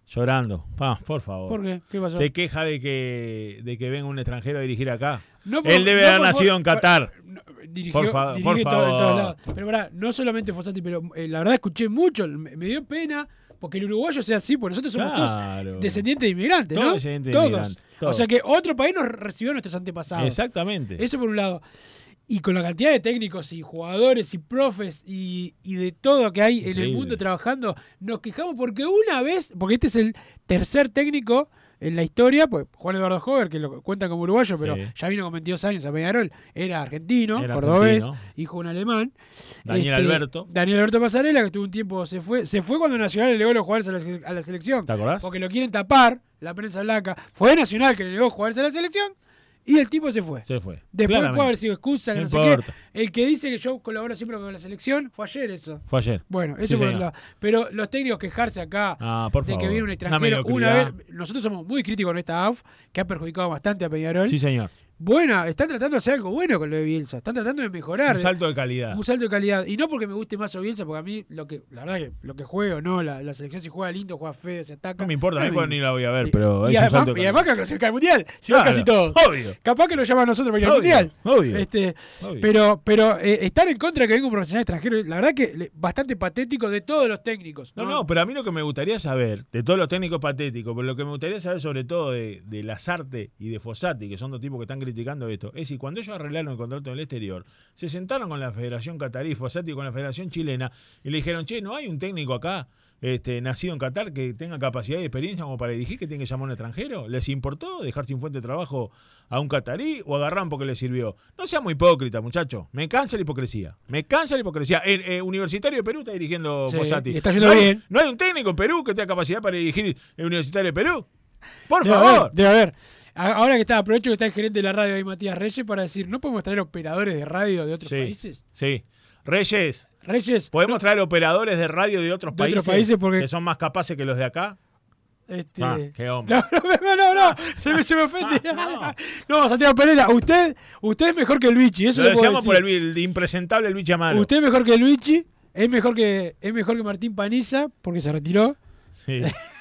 Llorando. Pa, por favor. ¿Por qué? ¿Qué pasó? Se queja de que, de que venga un extranjero a dirigir acá. No por- Él debe no haber por- nacido en Qatar. no, dirigió, Por fa- dirigió por en todo- en todos favor. lados. Pero pará, no solamente Fossati, pero eh, la verdad escuché mucho, me, me dio pena porque el uruguayo sea así, porque nosotros somos Claro. todos descendientes de inmigrantes, Todos ¿no? descendientes de todos. inmigrantes, O sea que otro país nos recibió a nuestros antepasados. Exactamente. Eso por un lado. Y con la cantidad de técnicos y jugadores y profes y, y de todo que hay en el mundo trabajando, nos quejamos porque una vez, porque este es el tercer técnico en la historia, pues Juan Eduardo Hover, que lo cuentan como uruguayo, pero Sí. ya vino con 22 años a Peñarol, era argentino, Era cordobés, argentino. hijo de un alemán. Este, Daniel Alberto. Daniel Alberto Pasarela, que estuvo un tiempo, se fue, se fue cuando Nacional le negó los jugadores a la, a la selección. ¿Te acordás? Porque lo quieren tapar, la prensa blanca. Fue Nacional que le negó jugadores a la selección y el tipo se fue. Se fue. Después Claramente. puede haber sido excusa, que no, No sé qué. importa. El que dice que yo colaboro siempre con la selección, fue ayer eso. Fue ayer. Bueno, eso Sí, por lado. Pero los técnicos quejarse acá Ah, por de favor. que viene un Una extranjero una mediocridad. vez. Nosotros somos muy críticos con esta AUF, que ha perjudicado bastante a Peñarol. Sí, señor. Buena, están tratando de hacer algo bueno con lo de Bielsa. Están tratando de mejorar. Un salto de calidad. Un salto de calidad. Y no porque me guste más o Bielsa, porque a mí, lo que, la verdad que lo que juego, no, la, la selección si juega lindo, juega feo, se ataca. No me importa, a mí me- porque ni la voy a ver, y- pero y es un además, salto de y además que clasifica al mundial, si Claro, casi todos. obvio. Capaz que lo llaman a nosotros para ir al mundial. obvio. Este, Obvio. pero pero eh, estar en contra de que venga un profesional extranjero, la verdad que bastante patético de todos los técnicos. No, no, pero a mí lo que me gustaría saber, de todos los técnicos patéticos, pero lo que me gustaría saber sobre todo de, de Lazarte y de Fossati, que son dos tipos que están criticando esto, es si cuando ellos arreglaron el contrato en el exterior, se sentaron con la Federación Catarí, Fossati con la Federación Chilena, y le dijeron, che, no hay un técnico acá este, nacido en Qatar que tenga capacidad y experiencia como para dirigir, que tiene que llamar a un extranjero. ¿Les importó dejar sin fuente de trabajo a un catarí o agarran porque les sirvió? No seamos hipócritas, muchachos. Me cansa la hipocresía. Me cansa la hipocresía. El eh, Universitario de Perú está dirigiendo Sí, Fossati. está yendo no hay, bien. ¿No hay un técnico en Perú que tenga capacidad para dirigir el Universitario de Perú? Por Debe favor. haber, debe haber. Ahora que está, aprovecho que está el gerente de la radio ahí, Matías Reyes, para decir, ¿no podemos traer operadores de radio de otros Sí, países? sí. Reyes, Reyes, ¿podemos traer operadores de radio de otros De países, otros países porque- que son más capaces que los de acá? este... Ah, qué hombre. No, no, no, no, se me, se me ofende. No, Santiago Pereira, usted, usted es mejor que el Luigi, eso Lo puedo decíamos por el, el impresentable Luis Amaro. Usted es mejor que el Luigi, es mejor que, es mejor que Martín Paniza, porque se retiró. Sí.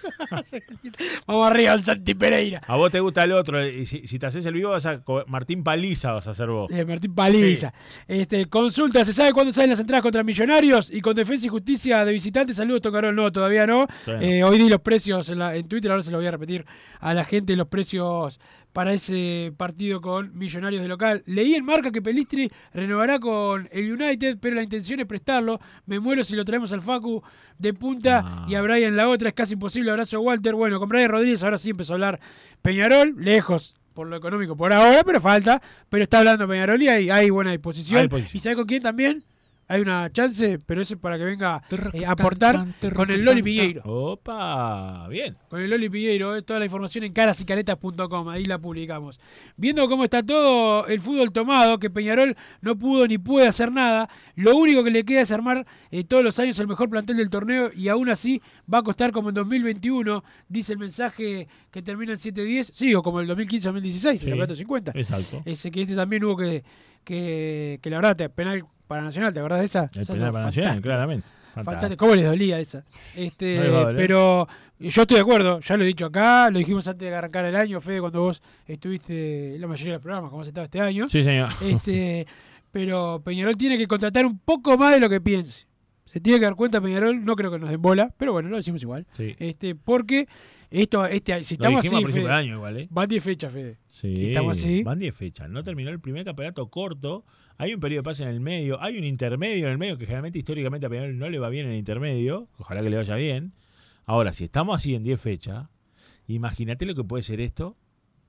Vamos arriba al Santi Pereira. A vos te gusta el otro. y si, si te haces el vivo, vas a. Martín Paliza vas a hacer vos. Eh, Martín Paliza. Este, consulta, ¿se sabe cuándo salen las entradas contra Millonarios? Y con Defensa y Justicia de visitantes, saludos, Tocarol. No, todavía no. Bueno. Eh, hoy di los precios en, la- en Twitter, ahora se lo voy a repetir a la gente, los precios para ese partido con Millonarios de local. Leí en marca que Pelistri renovará con el United, pero la intención es prestarlo. Me muero si lo traemos al Facu de punta Ah. y a Brian la otra. Es casi imposible. Abrazo, Walter. Bueno, con Brian Rodríguez ahora sí empezó a hablar Peñarol, lejos por lo económico por ahora, pero falta. Pero está hablando Peñarol y hay, hay buena disposición. Hay. ¿Y sabe con quién también? Hay una chance, pero eso es para que venga eh, a aportar con el Loli Piñeiro. Opa, bien. Con el Loli Piñeiro, eh, toda la información en carasicaretas.com, ahí la publicamos. Viendo cómo está todo el fútbol tomado, que Peñarol no pudo ni puede hacer nada, lo único que le queda es armar eh, todos los años el mejor plantel del torneo y aún así va a costar como en 2021, dice el mensaje que termina en 710, sí, o como el 2015-2016, Sí, el campeonato 50. Exacto. Ese que este también hubo que, que, que la verdad, penal para Nacional, ¿te acordás de esa? El penal para Nacional, claramente. Fantástico. ¿Cómo les dolía esa? Este, No pero yo estoy de acuerdo, ya lo he dicho acá, lo dijimos antes de arrancar el año, Fede, cuando vos estuviste en la mayoría de los programas, como has estado este año. Sí, señor. Este, pero Peñarol tiene que contratar un poco más de lo que piense. Se tiene que dar cuenta Peñarol, no creo que nos den bola, pero bueno, lo decimos igual. Sí. Este, porque esto, este, si estamos así, Fede, año igual, ¿eh? van 10 fechas, Fede. Sí, Estamos así. Van 10 fechas. No terminó el primer campeonato corto. Hay un periodo de pase en el medio. Hay un intermedio en el medio que generalmente históricamente a Peñarol no le va bien en el intermedio. Ojalá que le vaya bien. Ahora, si estamos así en 10 fechas, imagínate lo que puede ser esto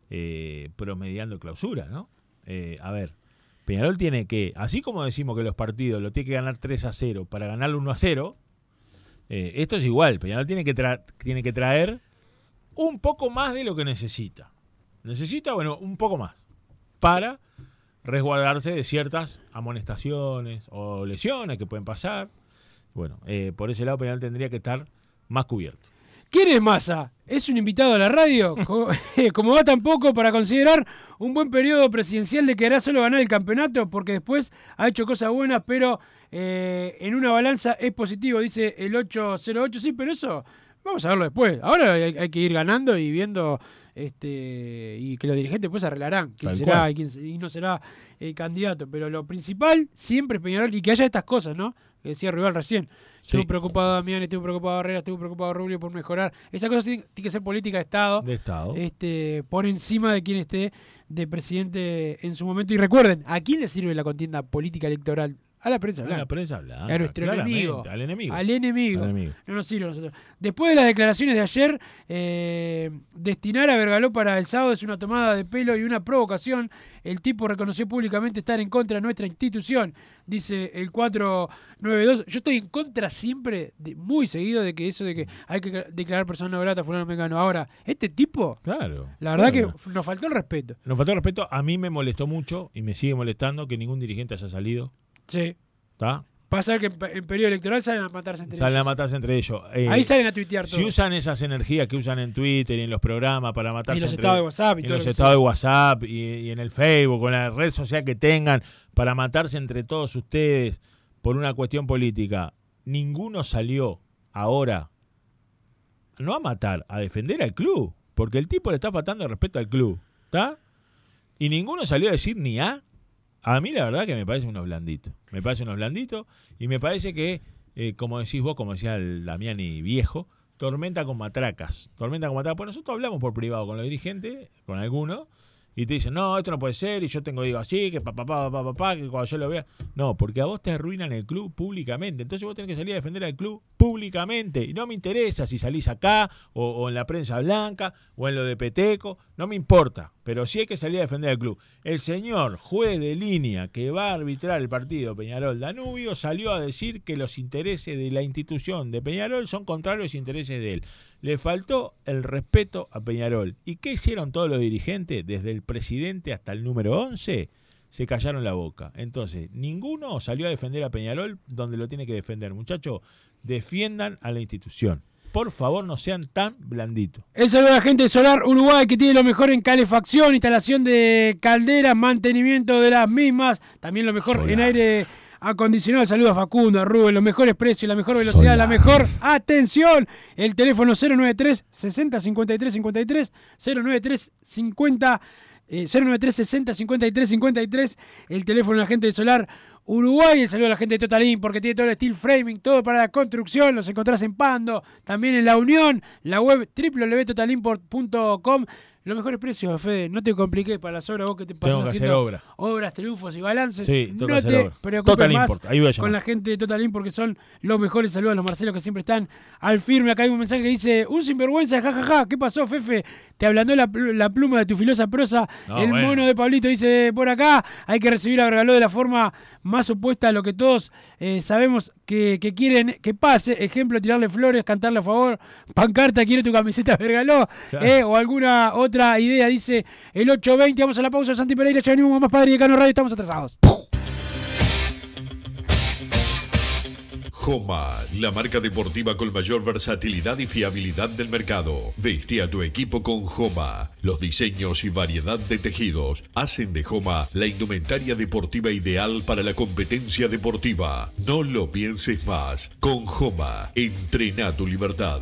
eh, promediando clausura, ¿no? Eh, a ver, Peñarol tiene que, así como decimos que los partidos lo tiene que ganar 3 a 0 para ganarlo 1 a 0, eh, esto es igual. Peñarol tiene que, tiene que traer un poco más de lo que necesita. Necesita, bueno, un poco más para resguardarse de ciertas amonestaciones o lesiones que pueden pasar. Bueno, eh, por ese lado Peñarol tendría que estar más cubierto. ¿Quién es Massa? ¿Es un invitado a la radio? Co- Como va tampoco para considerar un buen periodo presidencial de que hará solo ganar el campeonato, porque después ha hecho cosas buenas, pero eh, en una balanza es positivo, dice el 808. Sí, pero eso vamos a verlo después. Ahora hay, hay que ir ganando y viendo este y que los dirigentes pues arreglarán quién Tal será cual. y quién y no será el candidato. Pero lo principal siempre es Peñarol y que haya estas cosas, ¿no? Que decía Rival recién. Sí. Estuvo preocupado Damián, estuvo preocupado Herrera, estuvo preocupado Rubio por mejorar. Esa cosa tiene, tiene que ser política de Estado, De Estado. este, por encima de quien esté de presidente en su momento. Y recuerden, ¿a quién le sirve la contienda política electoral? A la prensa A blanca. la prensa blanca. a nuestro enemigo. Al enemigo. Al enemigo. Al enemigo. No nos sirve a nosotros. Después de las declaraciones de ayer, eh, destinar a Vergaló para el sábado es una tomada de pelo y una provocación. El tipo reconoció públicamente estar en contra de nuestra institución, dice el 492. Yo estoy en contra siempre, de, muy seguido, de que eso de que hay que declarar persona no grata, fulano mecano. Ahora, este tipo, Claro. la verdad claro. que nos faltó el respeto. Nos faltó respeto. A mí me molestó mucho y me sigue molestando que ningún dirigente haya salido. Sí. ¿Está? Pasa que en, pe- en periodo electoral salen a matarse entre Salen a ellos. matarse entre ellos. Eh, Ahí salen a tuitear todo. Si usan esas energías que usan en Twitter y en los programas para matarse Y los entre- estados de WhatsApp y en todo los estados sea. de WhatsApp y, y en el Facebook, con la red social que tengan, para matarse entre todos ustedes por una cuestión política, ninguno salió ahora no a matar, a defender al club, porque el tipo le está faltando el respeto al club, ¿está? Y ninguno salió a decir ni a. A mí la verdad que me parece unos blanditos. Me parece unos blanditos y me parece que, eh, como decís vos, como decía el Damiani viejo, tormenta con matracas. Tormenta con matracas. Pues nosotros hablamos por privado con los dirigentes, con algunos, y te dicen, no, esto no puede ser, y yo tengo digo así, que papá, papá, papá, papá, que cuando yo lo vea. No, porque a vos te arruinan el club públicamente. Entonces vos tenés que salir a defender al club públicamente. Y no me interesa si salís acá, o, en la prensa blanca, o en lo de Peteco, no me importa. Pero sí hay que salir a defender al club. El señor juez de línea que va a arbitrar el partido Peñarol Danubio salió a decir que los intereses de la institución de Peñarol son contrarios a los intereses de él. Le faltó el respeto a Peñarol. ¿Y qué hicieron todos los dirigentes, desde el presidente hasta el número 11? Se callaron la boca. Entonces, ninguno salió a defender a Peñarol donde lo tiene que defender. Muchachos, defiendan a la institución. Por favor, no sean tan blanditos. El saludo a la gente de Solar Uruguay que tiene lo mejor en calefacción, instalación de calderas, mantenimiento de las mismas, también lo mejor Solar. en aire acondicionado. El saludo a Facundo, a Rubén, los mejores precios, la mejor velocidad, la mejor atención. El teléfono 093 60 53 53 093 50 eh, 093 60 53 53 el teléfono de la gente de Solar Uruguay, el saludo a la gente de Totalín porque tiene todo el steel framing, todo para la construcción, los encontrás en Pando, también en La Unión, la web www.totalimport.com. Los mejores precios, Fede, no te compliques para las obras, vos que te pasas Tengo que hacer haciendo obra. obras, triunfos y balances. Sí, que no hacer te obra. preocupes Total más Import, con la gente de Total Import porque son los mejores. Saludos a los Marcelos que siempre están al firme. Acá hay un mensaje que dice, un sinvergüenza, jajaja, ¿qué pasó, Fefe? Te ablandó la, pl- la pluma de tu filosa prosa. No, el bueno. mono de Pablito dice por acá, hay que recibir a Vergaló de la forma más opuesta a lo que todos eh, sabemos que, que quieren que pase. Ejemplo, tirarle flores, cantarle a favor, pancarta, quiero tu camiseta Vergaló. Claro. eh, o alguna otra idea, dice el 820, vamos a la pausa, Santi Pereira, ya venimos más Padre y Cano Radio, estamos atrasados. Joma, la marca deportiva con mayor versatilidad y fiabilidad del mercado. Veste a tu equipo con Joma. Los diseños y variedad de tejidos hacen de Joma la indumentaria deportiva ideal para la competencia deportiva. No lo pienses más. Con Joma, entrena tu libertad.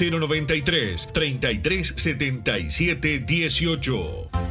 093 33 77 18.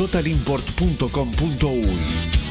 www.totalimport.com.uy.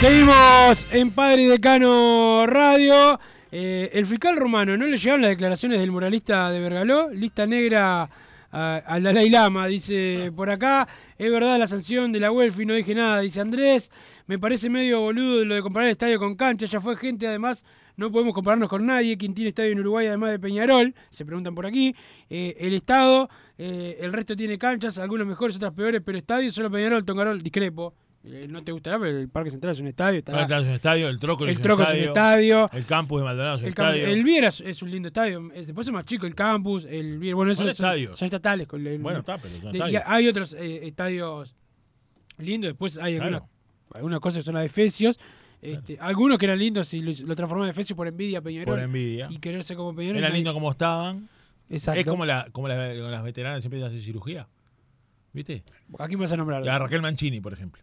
Seguimos en Padre y Decano Radio. Eh, el fiscal romano, ¿no le llegaron las declaraciones del muralista de Bergaló? Lista negra al Dalai Lama, dice por acá. Es verdad la sanción de la Welfi, no dije nada, dice Andrés. Me parece medio boludo lo de comparar el estadio con cancha. Ya fue gente, además, no podemos compararnos con nadie. ¿Quién tiene estadio en Uruguay además de Peñarol? Se preguntan por aquí. Eh, el Estado, eh, el resto tiene canchas, algunas mejores, otras peores, pero estadio solo Peñarol, Tongarol, discrepo. Eh, no te gustará, pero el Parque Central es un estadio. estará- Ahora está en un estadio, el Trócoli el es un Troco es un estadio. El campus de Maldonado es un El, estadio. el Viera es, es un lindo estadio. Es- después es más chico el campus, el Viera. Bueno, esos Son son, estadios. son estatales. con el- Bueno, está, pero son estadios. hay otros eh, estadios lindos. Después hay algunas, algunas cosas que son las de Efesios. Este, Algunos que eran lindos y lo, lo transformaron en Efesios por envidia Peñarol. Por envidia. Y quererse como Peñarol. Era lindo como estaban. Exacto. Es como, la, como la- las veteranas siempre hacen cirugía. ¿Viste? ¿A quién vas a nombrar? A Raquel Mancini, por ejemplo.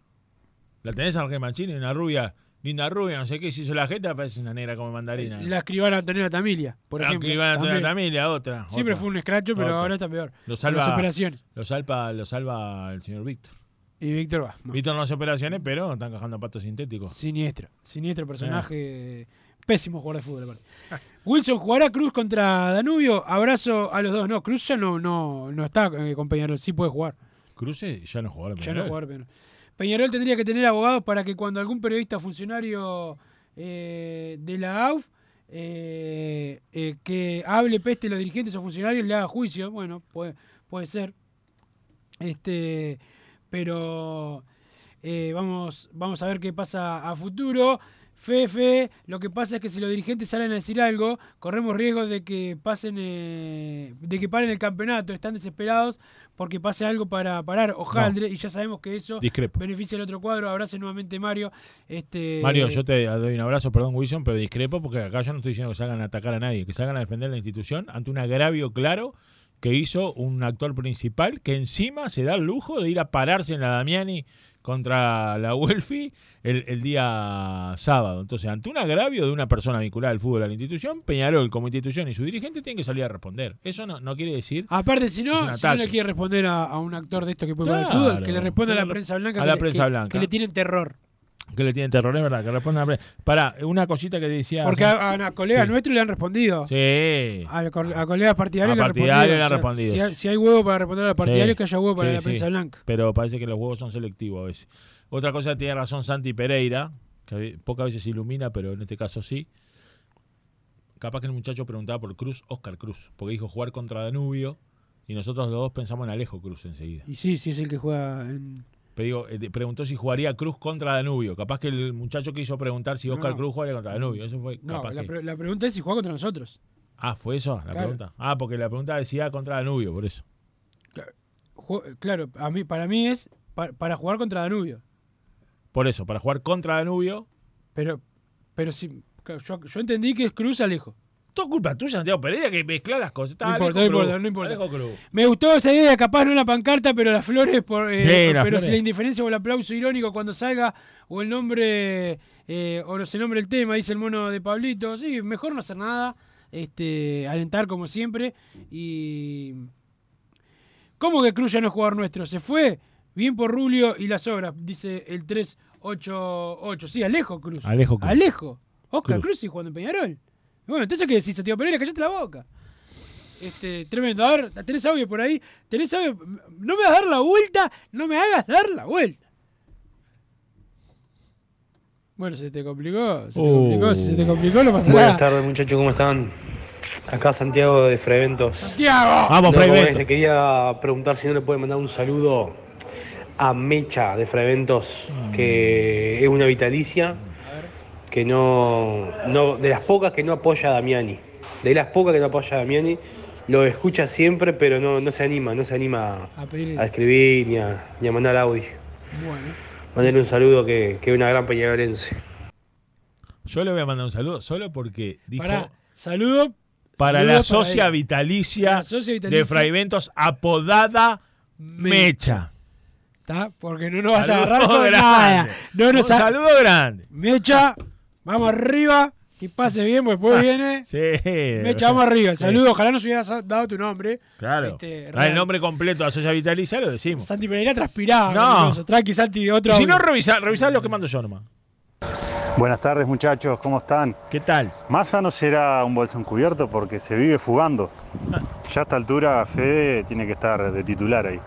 ¿La tenés a Raquel Mancini? Una rubia, linda rubia, no sé qué, se hizo la jeta, parece una negra como mandarina. La escribana Antonio Tamilia, por la ejemplo. escribana Antonio también. Tamilia, otra. Siempre otra. fue un escracho, pero Otra. ahora está peor. Lo salva, Las operaciones. Lo salva, lo salva el señor Víctor. Y Víctor va. Víctor no hace operaciones, pero están cajando patos sintéticos. Siniestro. Siniestro personaje. Pésimo jugador de fútbol, aparte. Wilson jugará Cruz contra Danubio. Abrazo a los dos. No, Cruz ya no, no, no está eh, con Peñarol. Sí puede jugar. Cruce ya no jugador. Ya no jugar Peñarol. Peñarol tendría que tener abogados para que cuando algún periodista funcionario eh, de la AUF eh, eh, que hable peste de los dirigentes o funcionarios le haga juicio. Bueno, puede, puede ser. Este, pero vamos, vamos a ver qué pasa a futuro. Fefe, lo que pasa es que si los dirigentes salen a decir algo, corremos riesgo de que pasen, eh, de que paren el campeonato, están desesperados porque pase algo para parar Ojaldre y ya sabemos que eso Discrepo. beneficia al otro cuadro. Abrace nuevamente Mario. Este, Mario, yo te doy un abrazo, perdón Wilson, pero discrepo porque acá yo no estoy diciendo que salgan a atacar a nadie, que salgan a defender la institución ante un agravio claro que hizo un actor principal que encima se da el lujo de ir a pararse en la Damiani contra la Welfi el, el día sábado. Entonces, ante un agravio de una persona vinculada al fútbol a la institución, Peñarol como institución y su dirigente tienen que salir a responder. Eso no, no quiere decir... Aparte, si no, si no le quiere responder a, a un actor de esto que puede Claro, fútbol, que le responda a la prensa blanca. a que la le- prensa que- blanca. Que le tienen terror. Que le tienen terror, es verdad, que respondan a la prensa. Para, una cosita que decía... Porque a, a colegas Sí. nuestros le han respondido. Sí. A, a colegas partidarios A le han partidarios le han respondido. O sea, respondido. Si hay, si hay huevo para responder a los partidarios, Sí. que haya huevo para Sí, la prensa blanca. Pero parece que los huevos son selectivos a veces. Otra cosa tiene razón Santi Pereira, que pocas veces ilumina, pero en este caso sí. Capaz que el muchacho preguntaba por Cruz, Oscar Cruz, porque dijo jugar contra Danubio y nosotros los dos pensamos en Alejo Cruz enseguida. Y sí, sí es el que juega en. Pero digo, eh, preguntó si jugaría Cruz contra Danubio. Capaz que el muchacho quiso preguntar si Oscar No. Cruz jugaría contra Danubio. Eso fue No, capaz la, que- pre- la pregunta es si juega contra nosotros. Ah, ¿fue eso la Claro. pregunta? Ah, porque la pregunta decía contra Danubio, por eso. Claro, a mí, para mí es pa- para jugar contra Danubio. Por eso, para jugar contra Danubio. Pero, pero si, yo, yo entendí que es Cruz Alejo. Todo culpa tuya, Santiago Pereira, que mezcla las cosas. Está No importa, Alejo no importa, Cruz, no importa. Me gustó esa idea, capaz no la pancarta, pero las flores, por, eh, Sí, las pero flores. si la indiferencia o el aplauso irónico cuando salga, o el nombre, eh, o no se nombre el tema, dice el mono de Pablito, sí, mejor no hacer nada, este, alentar como siempre, y... ¿Cómo que Cruz ya no es jugador nuestro? ¿Se fue? Bien por Rulio y las obras, dice el 388. Sí, Alejo Cruz. Alejo Cruz. Alejo. Oscar Cruz. Cruz y jugando en Peñarol. Bueno, entonces, ¿qué decís, Santiago Pereira? Cállate la boca. Este, tremendo. A ver, ¿tenés audio por ahí? ¿Tenés audio? No me hagas dar la vuelta, no me hagas dar la vuelta. Bueno, se te complicó, se te complicó, si se te complicó no pasa Buenas nada. tardes muchachos, ¿cómo están? Acá Santiago de Freventos. Santiago. Vamos, No, Freventos. Le quería preguntar si no le puede mandar un saludo a Mecha de Freventos, que es una vitalicia, que no, no, de las pocas que no apoya a Damiani. De las pocas que no apoya a Damiani, lo escucha siempre, pero no, no se anima, no se anima A escribir ni a, ni a mandar audio. Bueno. Mandale un saludo que, que es una gran peñarolense. Yo le voy a mandar un saludo solo porque dijo Pará, saludo. para saludo la socia vitalicia, La socia vitalicia. de Fraiventos apodada Mecha. ¿Está? Porque no nos vas a agarrar con grande. nada. No nos Un saludo grande. Mecha, vamos arriba. Que pase bien, pues después viene. Sí. Mecha, vamos arriba. Sí. Saludos, ojalá nos hubieras dado tu nombre. Claro. Este, el nombre completo a socia vitalicia, lo decimos. Santi Pereira transpiraba. No. Tranqui, Santi, otro. Y si no, revisá, revisá lo que mando yo nomás. Buenas tardes muchachos, ¿cómo están? ¿Qué tal? Massa no será un bolsón cubierto porque se vive fugando. Ya a esta altura Fede tiene que estar de titular ahí.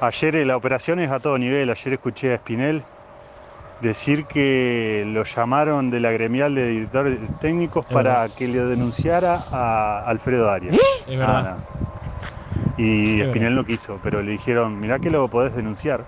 Ayer eh, la operación es a todo nivel, ayer escuché a Espinel decir que lo llamaron de la gremial de directores técnicos para que le denunciara a Alfredo Arias. Es verdad. Nada. Y Es Espinel no quiso, pero le dijeron, mirá que lo podés denunciar.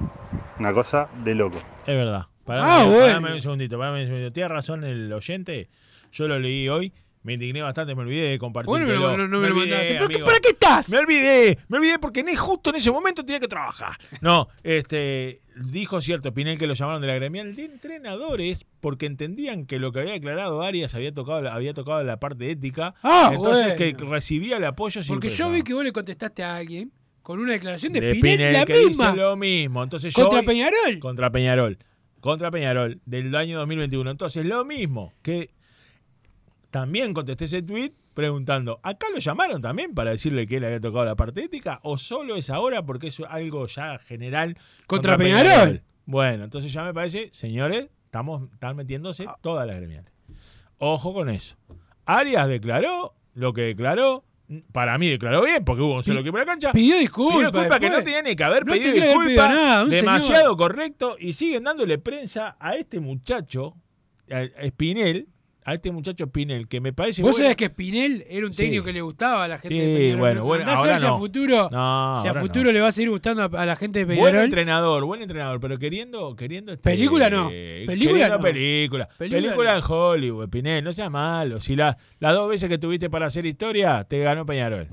Una cosa de loco. Es verdad. Parame, Ah, bueno. parame un segundito, parame un segundito. Tiene razón el oyente. Yo lo leí hoy. Me indigné bastante, me olvidé de compartir. Bueno, no, no, no me lo olvidé, mandaste. ¿Pero qué- amigo. ¿Para qué estás? Me olvidé, me olvidé porque justo en ese momento tenía que trabajar. No, este dijo cierto Pinel que lo llamaron de la gremial de entrenadores porque entendían que lo que había declarado Arias había tocado la- había tocado la parte ética. Ah, entonces bueno. que recibía el apoyo sin Porque yo vi que vos le contestaste a alguien con una declaración de, de Spinelli, Spinelli, la que misma. dice lo mismo. Entonces Contra Peñarol. Contra Peñarol. Contra Peñarol del año 2021. Entonces, lo mismo que también contesté ese tweet preguntando, ¿acá lo llamaron también para decirle que él había tocado la parte ética o solo es ahora porque es algo ya general Contra Peñarol. Bueno, entonces ya me parece, señores, estamos están metiéndose Ah. todas las gremiales. Ojo con eso. Arias declaró lo que declaró. Para mí declaró bien, porque hubo un solo equipo en la cancha. Pidió disculpas. Pidió disculpas que no tenía ni que haber No pedido que disculpas. demasiado señor. correcto. Y siguen dándole prensa a este muchacho, a a Spinel, a este muchacho Spinel, que me parece. Vos bueno. sabés que Spinel era un Sí. técnico que le gustaba a la gente Sí, de Peñarol. bueno, bueno, ahora ver si a no. futuro, No, si a futuro no. le va a seguir gustando a, a la gente de Buen Peñarol. entrenador, buen entrenador, pero queriendo, queriendo este, Película no. Película queriendo no. película. Película Película, no. en Hollywood, Pinel, no seas malo. Si la- las dos veces que tuviste para hacer historia, te ganó Peñarol.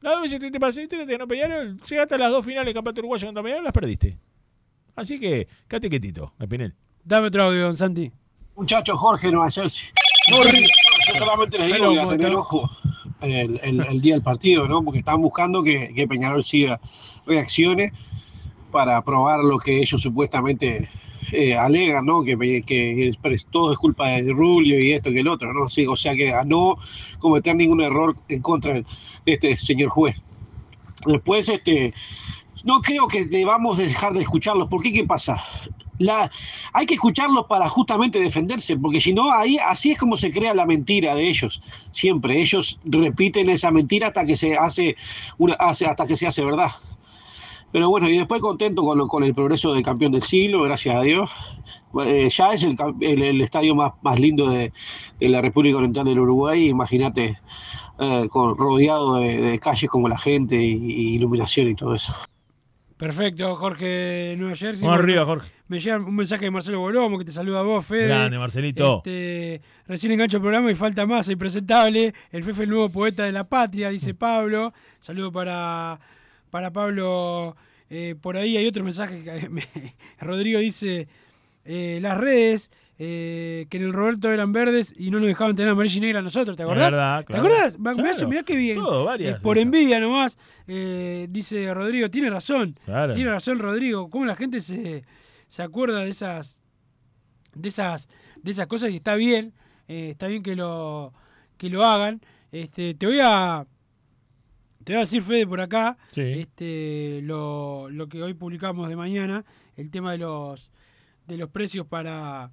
Las dos veces que tuviste para hacer historia, te ganó Peñarol. Llegaste a las dos finales del campeonato uruguayo contra Peñarol, las perdiste. Así que, quédate quietito, Pinel. Dame otro audio, don Santi. Muchachos, Jorge Nueva Jersey. Yo solamente les digo que a ¿cómo tener ojo el, el- el día del partido, ¿no? Porque están buscando que, que Peñarol siga reaccione para probar lo que ellos supuestamente eh, alegan, ¿no? Que, todo es culpa de Rubio y esto que el otro, ¿no? Sí, o sea que a no cometer ningún error en contra de este señor juez. Después, este, no creo que debamos dejar de escucharlos. ¿Por qué? ¿Qué pasa? La, hay que escucharlos para justamente defenderse, porque si no, ahí así es como se crea la mentira de ellos. Siempre ellos repiten esa mentira hasta que se hace, una, hace hasta que se hace verdad. Pero bueno, y después contento con, lo- con el progreso del campeón del siglo, gracias a Dios. Eh, ya es el, el- el estadio más, más lindo de, de la República Oriental del Uruguay. Imagínate, eh, con, rodeado de, de calles como la gente y, y iluminación y todo eso. Perfecto, Jorge Nueva Jersey. Vamos arriba, Jorge. Me llega un mensaje de Marcelo Bolomo que te saluda a vos, Fede. Grande, Marcelito. Este, recién engancho el programa y falta más, impresentable. El Fefe, el nuevo poeta de la patria, dice Pablo. Saludo para, para Pablo. Eh, por ahí hay otro mensaje. que me- Rodrigo dice: eh, Las redes. eh, que en el Roberto eran verdes y no nos dejaban tener amarilla y negra a nosotros, ¿te acordás? verdad, ¿Te acordás? Claro. mirá qué bien. Todo, varias Eh, por envidia nomás, eh, dice Rodrigo, tiene razón. Claro. Tiene razón Rodrigo. ¿Cómo la gente se, se acuerda de esas, de esas, de esas cosas y está bien, eh, está bien que lo, que lo hagan. Este, te voy a, te voy a decir Fede por acá, Sí. este, lo, lo que hoy publicamos de mañana, el tema de los, de los precios para,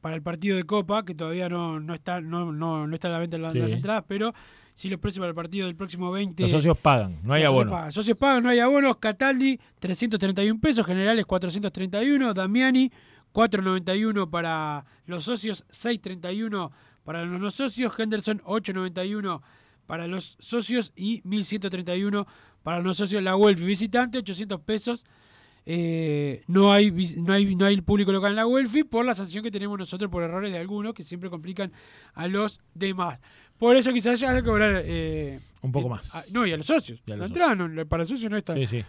para el partido de Copa, que todavía no, no está, no, no, no está a la venta en la- Sí. las entradas, pero sí los precios para el partido del próximo 20. Los socios pagan, no hay Los socios abono. pagan. Socios pagan, no hay abonos. Cataldi, 331 pesos. Generales, 431. Damiani, 491 para los socios, 631 para los no socios. Henderson, 891 para los socios y 1131 para los no socios. La Welfi visitante, 800 pesos. Eh, no hay no hay no hay público local en la Welfi por la sanción que tenemos nosotros por errores de algunos que siempre complican a los demás. Por eso quizás haya que cobrar eh, Un poco eh, más. no, y a los socios. A la los no, para los socios no está. Sí, sí.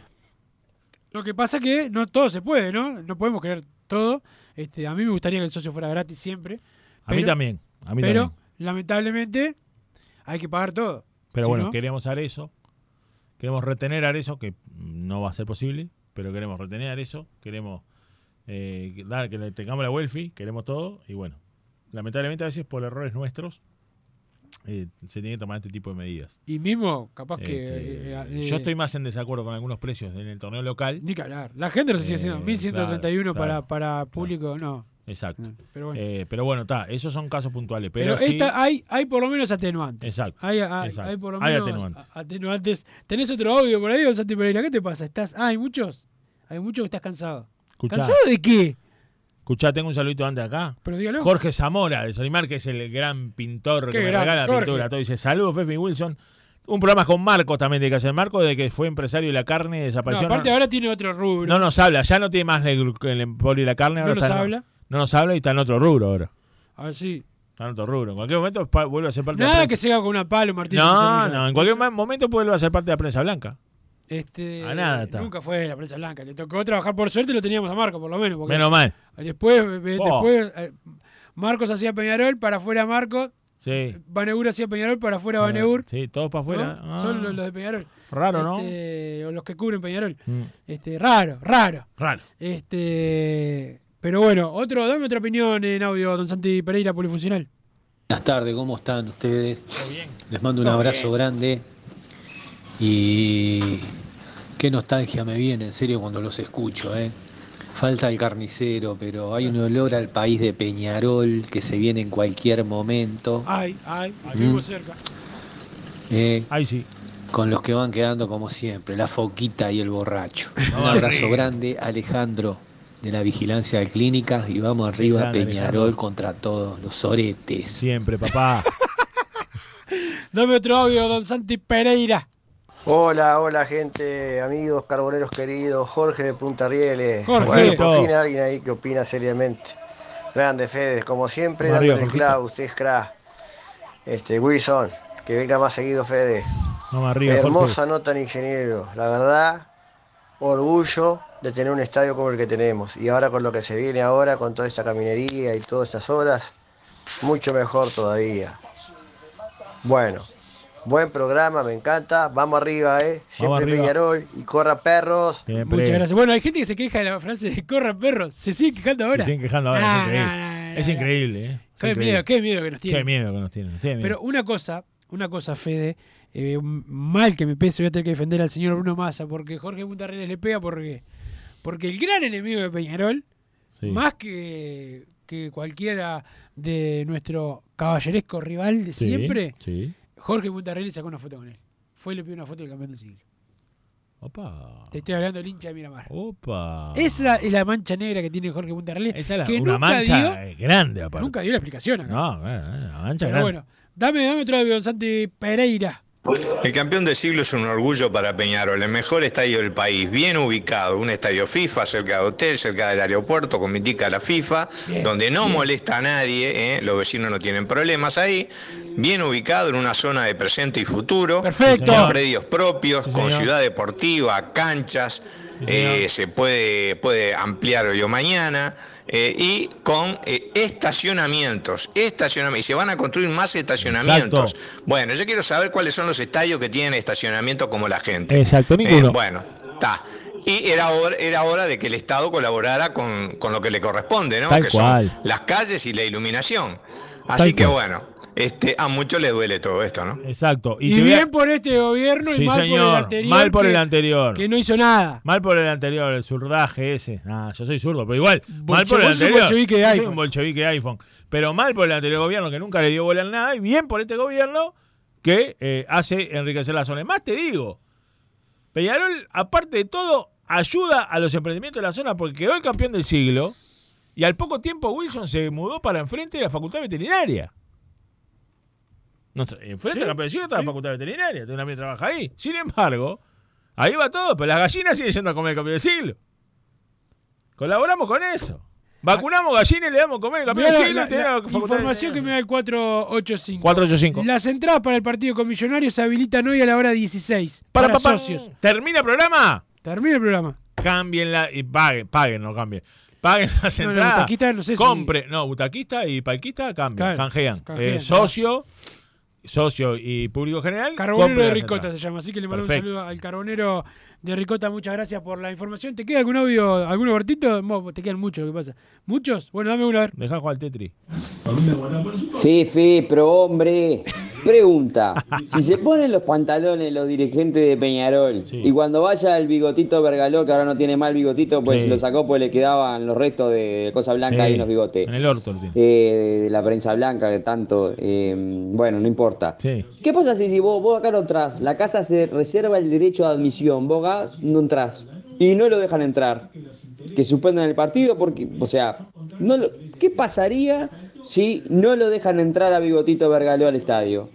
Lo que pasa que no todo se puede, ¿no? No podemos querer todo. Este, a mí me gustaría que el socio fuera gratis siempre. A mí también, a mí pero, también. lamentablemente, hay que pagar todo. Pero Si bueno, no- queremos Arezo. Queremos retener Arezo, que no va a ser posible, pero queremos retener Arezo. Queremos eh, dar que le tengamos la Welfi, queremos todo. Y bueno, lamentablemente a veces por errores nuestros eh, se tiene que tomar este tipo de medidas. Y mismo, capaz que. Este, eh, eh, yo estoy más en desacuerdo con algunos precios en el torneo local. Ni que hablar. La gente lo sigue haciendo. Eh, 1131 claro, para, para público, no. Exacto. Pero bueno. Eh, pero bueno, está, esos son casos puntuales. Pero, Pero, sí, esta, hay, hay por lo menos atenuantes. Exacto, Hay, hay- exacto. hay por lo menos atenuantes. atenuantes. ¿Tenés otro audio por ahí, Santi Pereira? ¿Qué te pasa? ¿Estás... Ah, hay muchos. Hay muchos que estás cansado. Escuchá. ¿Cansado de qué? Escuchá, tengo un saludito antes acá. Pero dígalo. Jorge Zamora de Solimar, que es el gran pintor Qué que me regala Jorge. pintura. Todo dice, saludos, Fefi Wilson. Un programa con Marcos también de que hacer. Marcos, de que fue empresario de la carne, No, desapareció. aparte no, ahora tiene otro rubro. no nos habla, ya no tiene más el, el emporio y la carne. Ahora No nos habla. No nos habla y está en otro rubro ahora. A ver si. Está en otro rubro. En cualquier momento vuelve a ser parte de la Nada prensa. que se haga con una palo, Martín. No, no, en cualquier momento vuelve a ser parte de la prensa blanca. Este, A nada está. Nunca fue la prensa blanca. Le tocó trabajar por suerte, lo teníamos a Marco, por lo menos. porque Menos mal. Después, eh, Oh. después eh, Marcos hacía Peñarol, para afuera Marcos, Sí. Baneur hacía Peñarol, para afuera Baneur. Sí, todos para afuera. ¿no? Ah. Son los, los de Peñarol. Raro, ¿no? Este, O los que cubren Peñarol. Mm. Este, raro, raro. Raro. Este, pero bueno, otro, dame otra opinión en audio, don Santi Pereira, polifuncional. Buenas tardes, ¿cómo están ustedes? Les mando un Todo abrazo bien. grande y qué nostalgia me viene, en serio, cuando los escucho, ¿eh? Falta el carnicero, pero hay un olor al país de Peñarol que se viene en cualquier momento. Ay, ay, aquí Mm. vivo cerca. ¿eh? Ahí sí. Con los que van quedando como siempre, la foquita y el borracho. Un abrazo grande, Alejandro, de la Vigilancia de Clínicas, y vamos arriba, grande, Peñarol Alejandro. contra todos los oretes. Siempre, papá. Dame otro audio, don Santi Pereira. Hola, hola gente, amigos, carboneros queridos, Jorge de Punta Rieles. Jorge. Por fin alguien ahí que opina seriamente. Grande Fede, como siempre, arriba, el clavo, usted es crack. Este, Wilson, que venga más seguido Fede. Vamos arriba, Hermosa Jorge. nota en ingeniero, la verdad, orgullo de tener un estadio como el que tenemos. Y ahora con lo que se viene ahora, con toda esta caminería y todas estas obras, mucho mejor todavía. Bueno, buen programa, me encanta. Vamos arriba, eh. Siempre arriba. Peñarol y corra perros. Muchas gracias. Bueno, hay gente que se queja de la frase de corra perros. Se sigue quejando ahora. Se siguen quejando ahora. Nah, es increíble. nah, nah, es increíble, ¿eh? Es Qué increíble. miedo, qué miedo que nos tienen. Qué miedo que nos tienen. nos tienen miedo. Pero una cosa, una cosa, Fede, eh, mal que me pese, voy a tener que defender al señor Bruno Massa, porque Jorge Puntarreles le pega porque, porque el gran enemigo de Peñarol, Sí. más que, que cualquiera de nuestro caballeresco rival de Sí, siempre, Sí. Jorge Puntarreles sacó una foto con él. Fue y le pidió una foto del campeón del siglo. Opa. Te estoy hablando del hincha de Miramar. Opa. Esa es la mancha negra que tiene Jorge Puntarreles. Esa es la- que una nunca mancha dio- eh, grande, aparte. Nunca dio la explicación acá. No, bueno, una mancha Pero grande. bueno, dame, dame otro don Santi Pereira. El campeón del siglo es un orgullo para Peñarol, el mejor estadio del país, bien ubicado, un estadio FIFA, cerca de hotel, cerca del aeropuerto, mitica de la FIFA, Bien, donde no bien. molesta a nadie, ¿eh? los vecinos no tienen problemas ahí, bien ubicado en una zona de presente y futuro, Perfecto. con predios propios, Sí, con ciudad deportiva, canchas, eh, se puede, puede ampliar hoy o mañana. Eh, y con eh, estacionamientos, estacionamientos, y se van a construir más estacionamientos. Bueno, yo quiero saber cuáles son los estadios que tienen estacionamiento como la gente. Exacto, ninguno. Eh, bueno, está. Y era hora, era hora de que el Estado colaborara con, con lo que le corresponde, ¿no? Tal que cual. son las calles y la iluminación. Así Tal que cual. bueno, este, a muchos les duele todo esto, ¿no? Exacto. Y, a- bien por este gobierno y mal por el anterior. Mal por que- el anterior. Que no hizo nada. Mal por el anterior, el zurdaje ese. Nah, yo soy zurdo, pero igual. mal por el anterior. bolchevique de Yo soy iPhone. un bolchevique de iPhone. Pero mal por el anterior gobierno que nunca le dio bola a nada. Y bien por este gobierno que eh, hace enriquecer la zona. Más te digo, Peñarol, aparte de todo, ayuda a los emprendimientos de la zona porque quedó el campeón del siglo. Y al poco tiempo Wilson se mudó para enfrente de la facultad veterinaria. No, enfrente Sí, del campeón siglo está la facultad veterinaria. Tengo una amiga que trabaja ahí. Sin embargo, ahí va todo, pero las gallinas siguen yendo a comer el campeón del siglo. Colaboramos con eso. Vacunamos gallinas y le damos a comer el campeón del siglo. la- y la la información que me da el 485. 485. Las entradas para el partido con Millonarios se habilitan hoy a la hora 16. Para, Para, papá, socios. ¿Termina el programa? Termina el programa. Cámbienla y paguen, paguen, no cambien. Paguen las No, no, entradas. butaquista no sé si- Compre, no, butaquista y palquista cambian, Claro, canjean. canjean, Eh, socio, socio y público general. Carbonero de Ricota se llama, así que le mando un saludo al carbonero de Ricota. Muchas gracias por la información. ¿Te queda algún audio, algún cortito? Te quedan muchos, ¿qué pasa? ¿Muchos? Bueno, dame uno a ver. Deja jugar al Tetri. Fefe, pro hombre. Pregunta, si se ponen los pantalones los dirigentes de Peñarol y cuando vaya el bigotito Bergaló, que ahora no tiene mal bigotito, pues Sí. lo sacó pues le quedaban los restos de cosa blanca Sí, en los bigotes. En el orto. Eh, de la prensa blanca que tanto, eh, bueno, no importa. ¿Qué pasa si, si vos, vos acá no entras? La casa se reserva el derecho de admisión, vos acá no entras y no lo dejan entrar. Que suspendan el partido porque, o sea, no lo- ¿qué pasaría si no lo dejan entrar a Bigotito Bergaló al estadio?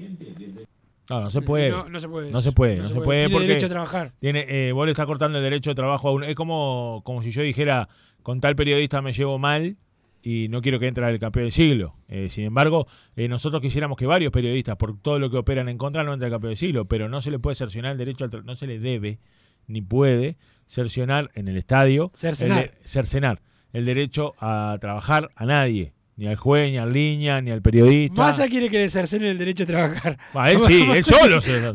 No, no se puede. No, no se puede. No se puede, No no se se puede. puede Tiene porque derecho a trabajar. Tiene, eh, vos le estás cortando el derecho de trabajo a uno. Es como, como si yo dijera, con tal periodista me llevo mal y no quiero que entre al campeón del siglo. Eh, sin embargo, eh, nosotros quisiéramos que varios periodistas, por todo lo que operan en contra, no entren al campeón del siglo, pero no se le puede cercionar el derecho al tra- no se le debe, ni puede cercionar en el estadio, Cercenar. el cercenar el derecho a trabajar a nadie. Ni al juez, ni al línea, ni al periodista. Massa quiere que le cercenen el derecho a trabajar. Ah, él sí, él solo se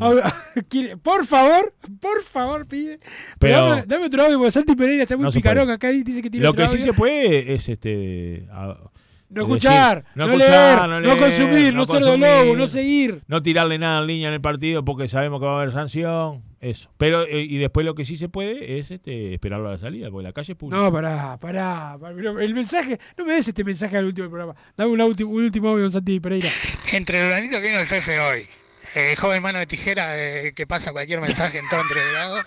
Por favor, por favor, pide. Pero- Pero dame, dame otro audio, porque Santi Pereira está muy No picarón acá y dice que tiene Lo otro que sí audio. se puede es este. a- No es escuchar, no leer, no leer, consumir, no ser de lobo, no seguir. No tirarle nada en línea en el partido porque sabemos que va a haber sanción. Eso. Pero, eh, y después lo que sí se puede es este, esperarlo a la salida, porque la calle es pública. No, pará, pará, pará. Pero El mensaje, no me des este mensaje al último programa. Dame un, último, un último audio, Santi Pereira. Entre Duranito que vino el Fefe hoy, eh, joven mano de tijera eh, que pasa cualquier mensaje en todo entre grado,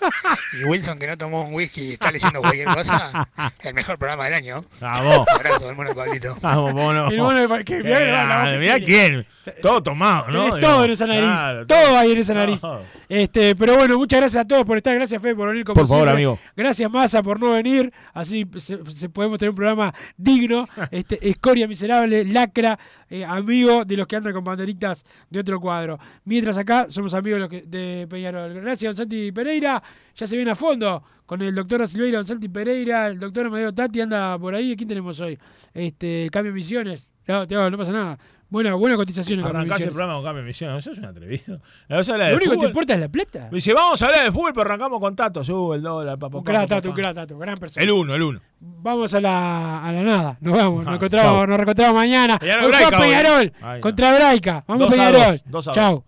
y Wilson que no tomó un whisky y está leyendo cualquier cosa, el mejor programa del año. Vamos. Abrazo, el mono de Pablito. Vamos, mono. El mono de que- mirá la- la quién. Todo tomado, ¿no? Tenés todo en esa nariz. Claro, todo hay en esa nariz. Todo. Este, pero bueno, muchas gracias a todos por estar. Gracias, Fede, por venir como Por favor, siempre. amigo. Gracias, Massa, por no venir. Así se, se- podemos tener un programa digno. Este, escoria miserable, lacra, eh, amigo de los que andan con banderitas de otro cuadro. Mientras acá somos amigos de, Peñarol. Gracias, Don Santi Pereira. Ya se viene a fondo con el doctor Silveira, Don Santi Pereira, el doctor Amadeo Tati anda por ahí. ¿Quién tenemos hoy? Este, Cambio de Misiones. No, no pasa nada. Buena, buena cotización Arrancás el Misiones. programa con cambio de misión. Eso es un atrevido. Lo único que te importa es la plata. Dice, vamos a hablar de fútbol, pero arrancamos con Tato. Sube el dólar, papá. Un Tato, un Tato, gran persona. El uno, el uno. Vamos a la, a la nada. Nos vamos. Nos, encontramos, nos reencontramos mañana. Peñarol Braica. Peñarol contra Braica. Vamos Peñarol. dos, dos a dos. Chau.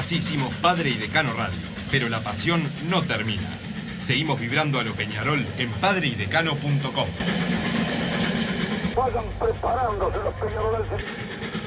Así hicimos Padre y Decano Radio, pero la pasión no termina. Seguimos vibrando a lo Peñarol en padreidecano.com. Vayan preparándose los.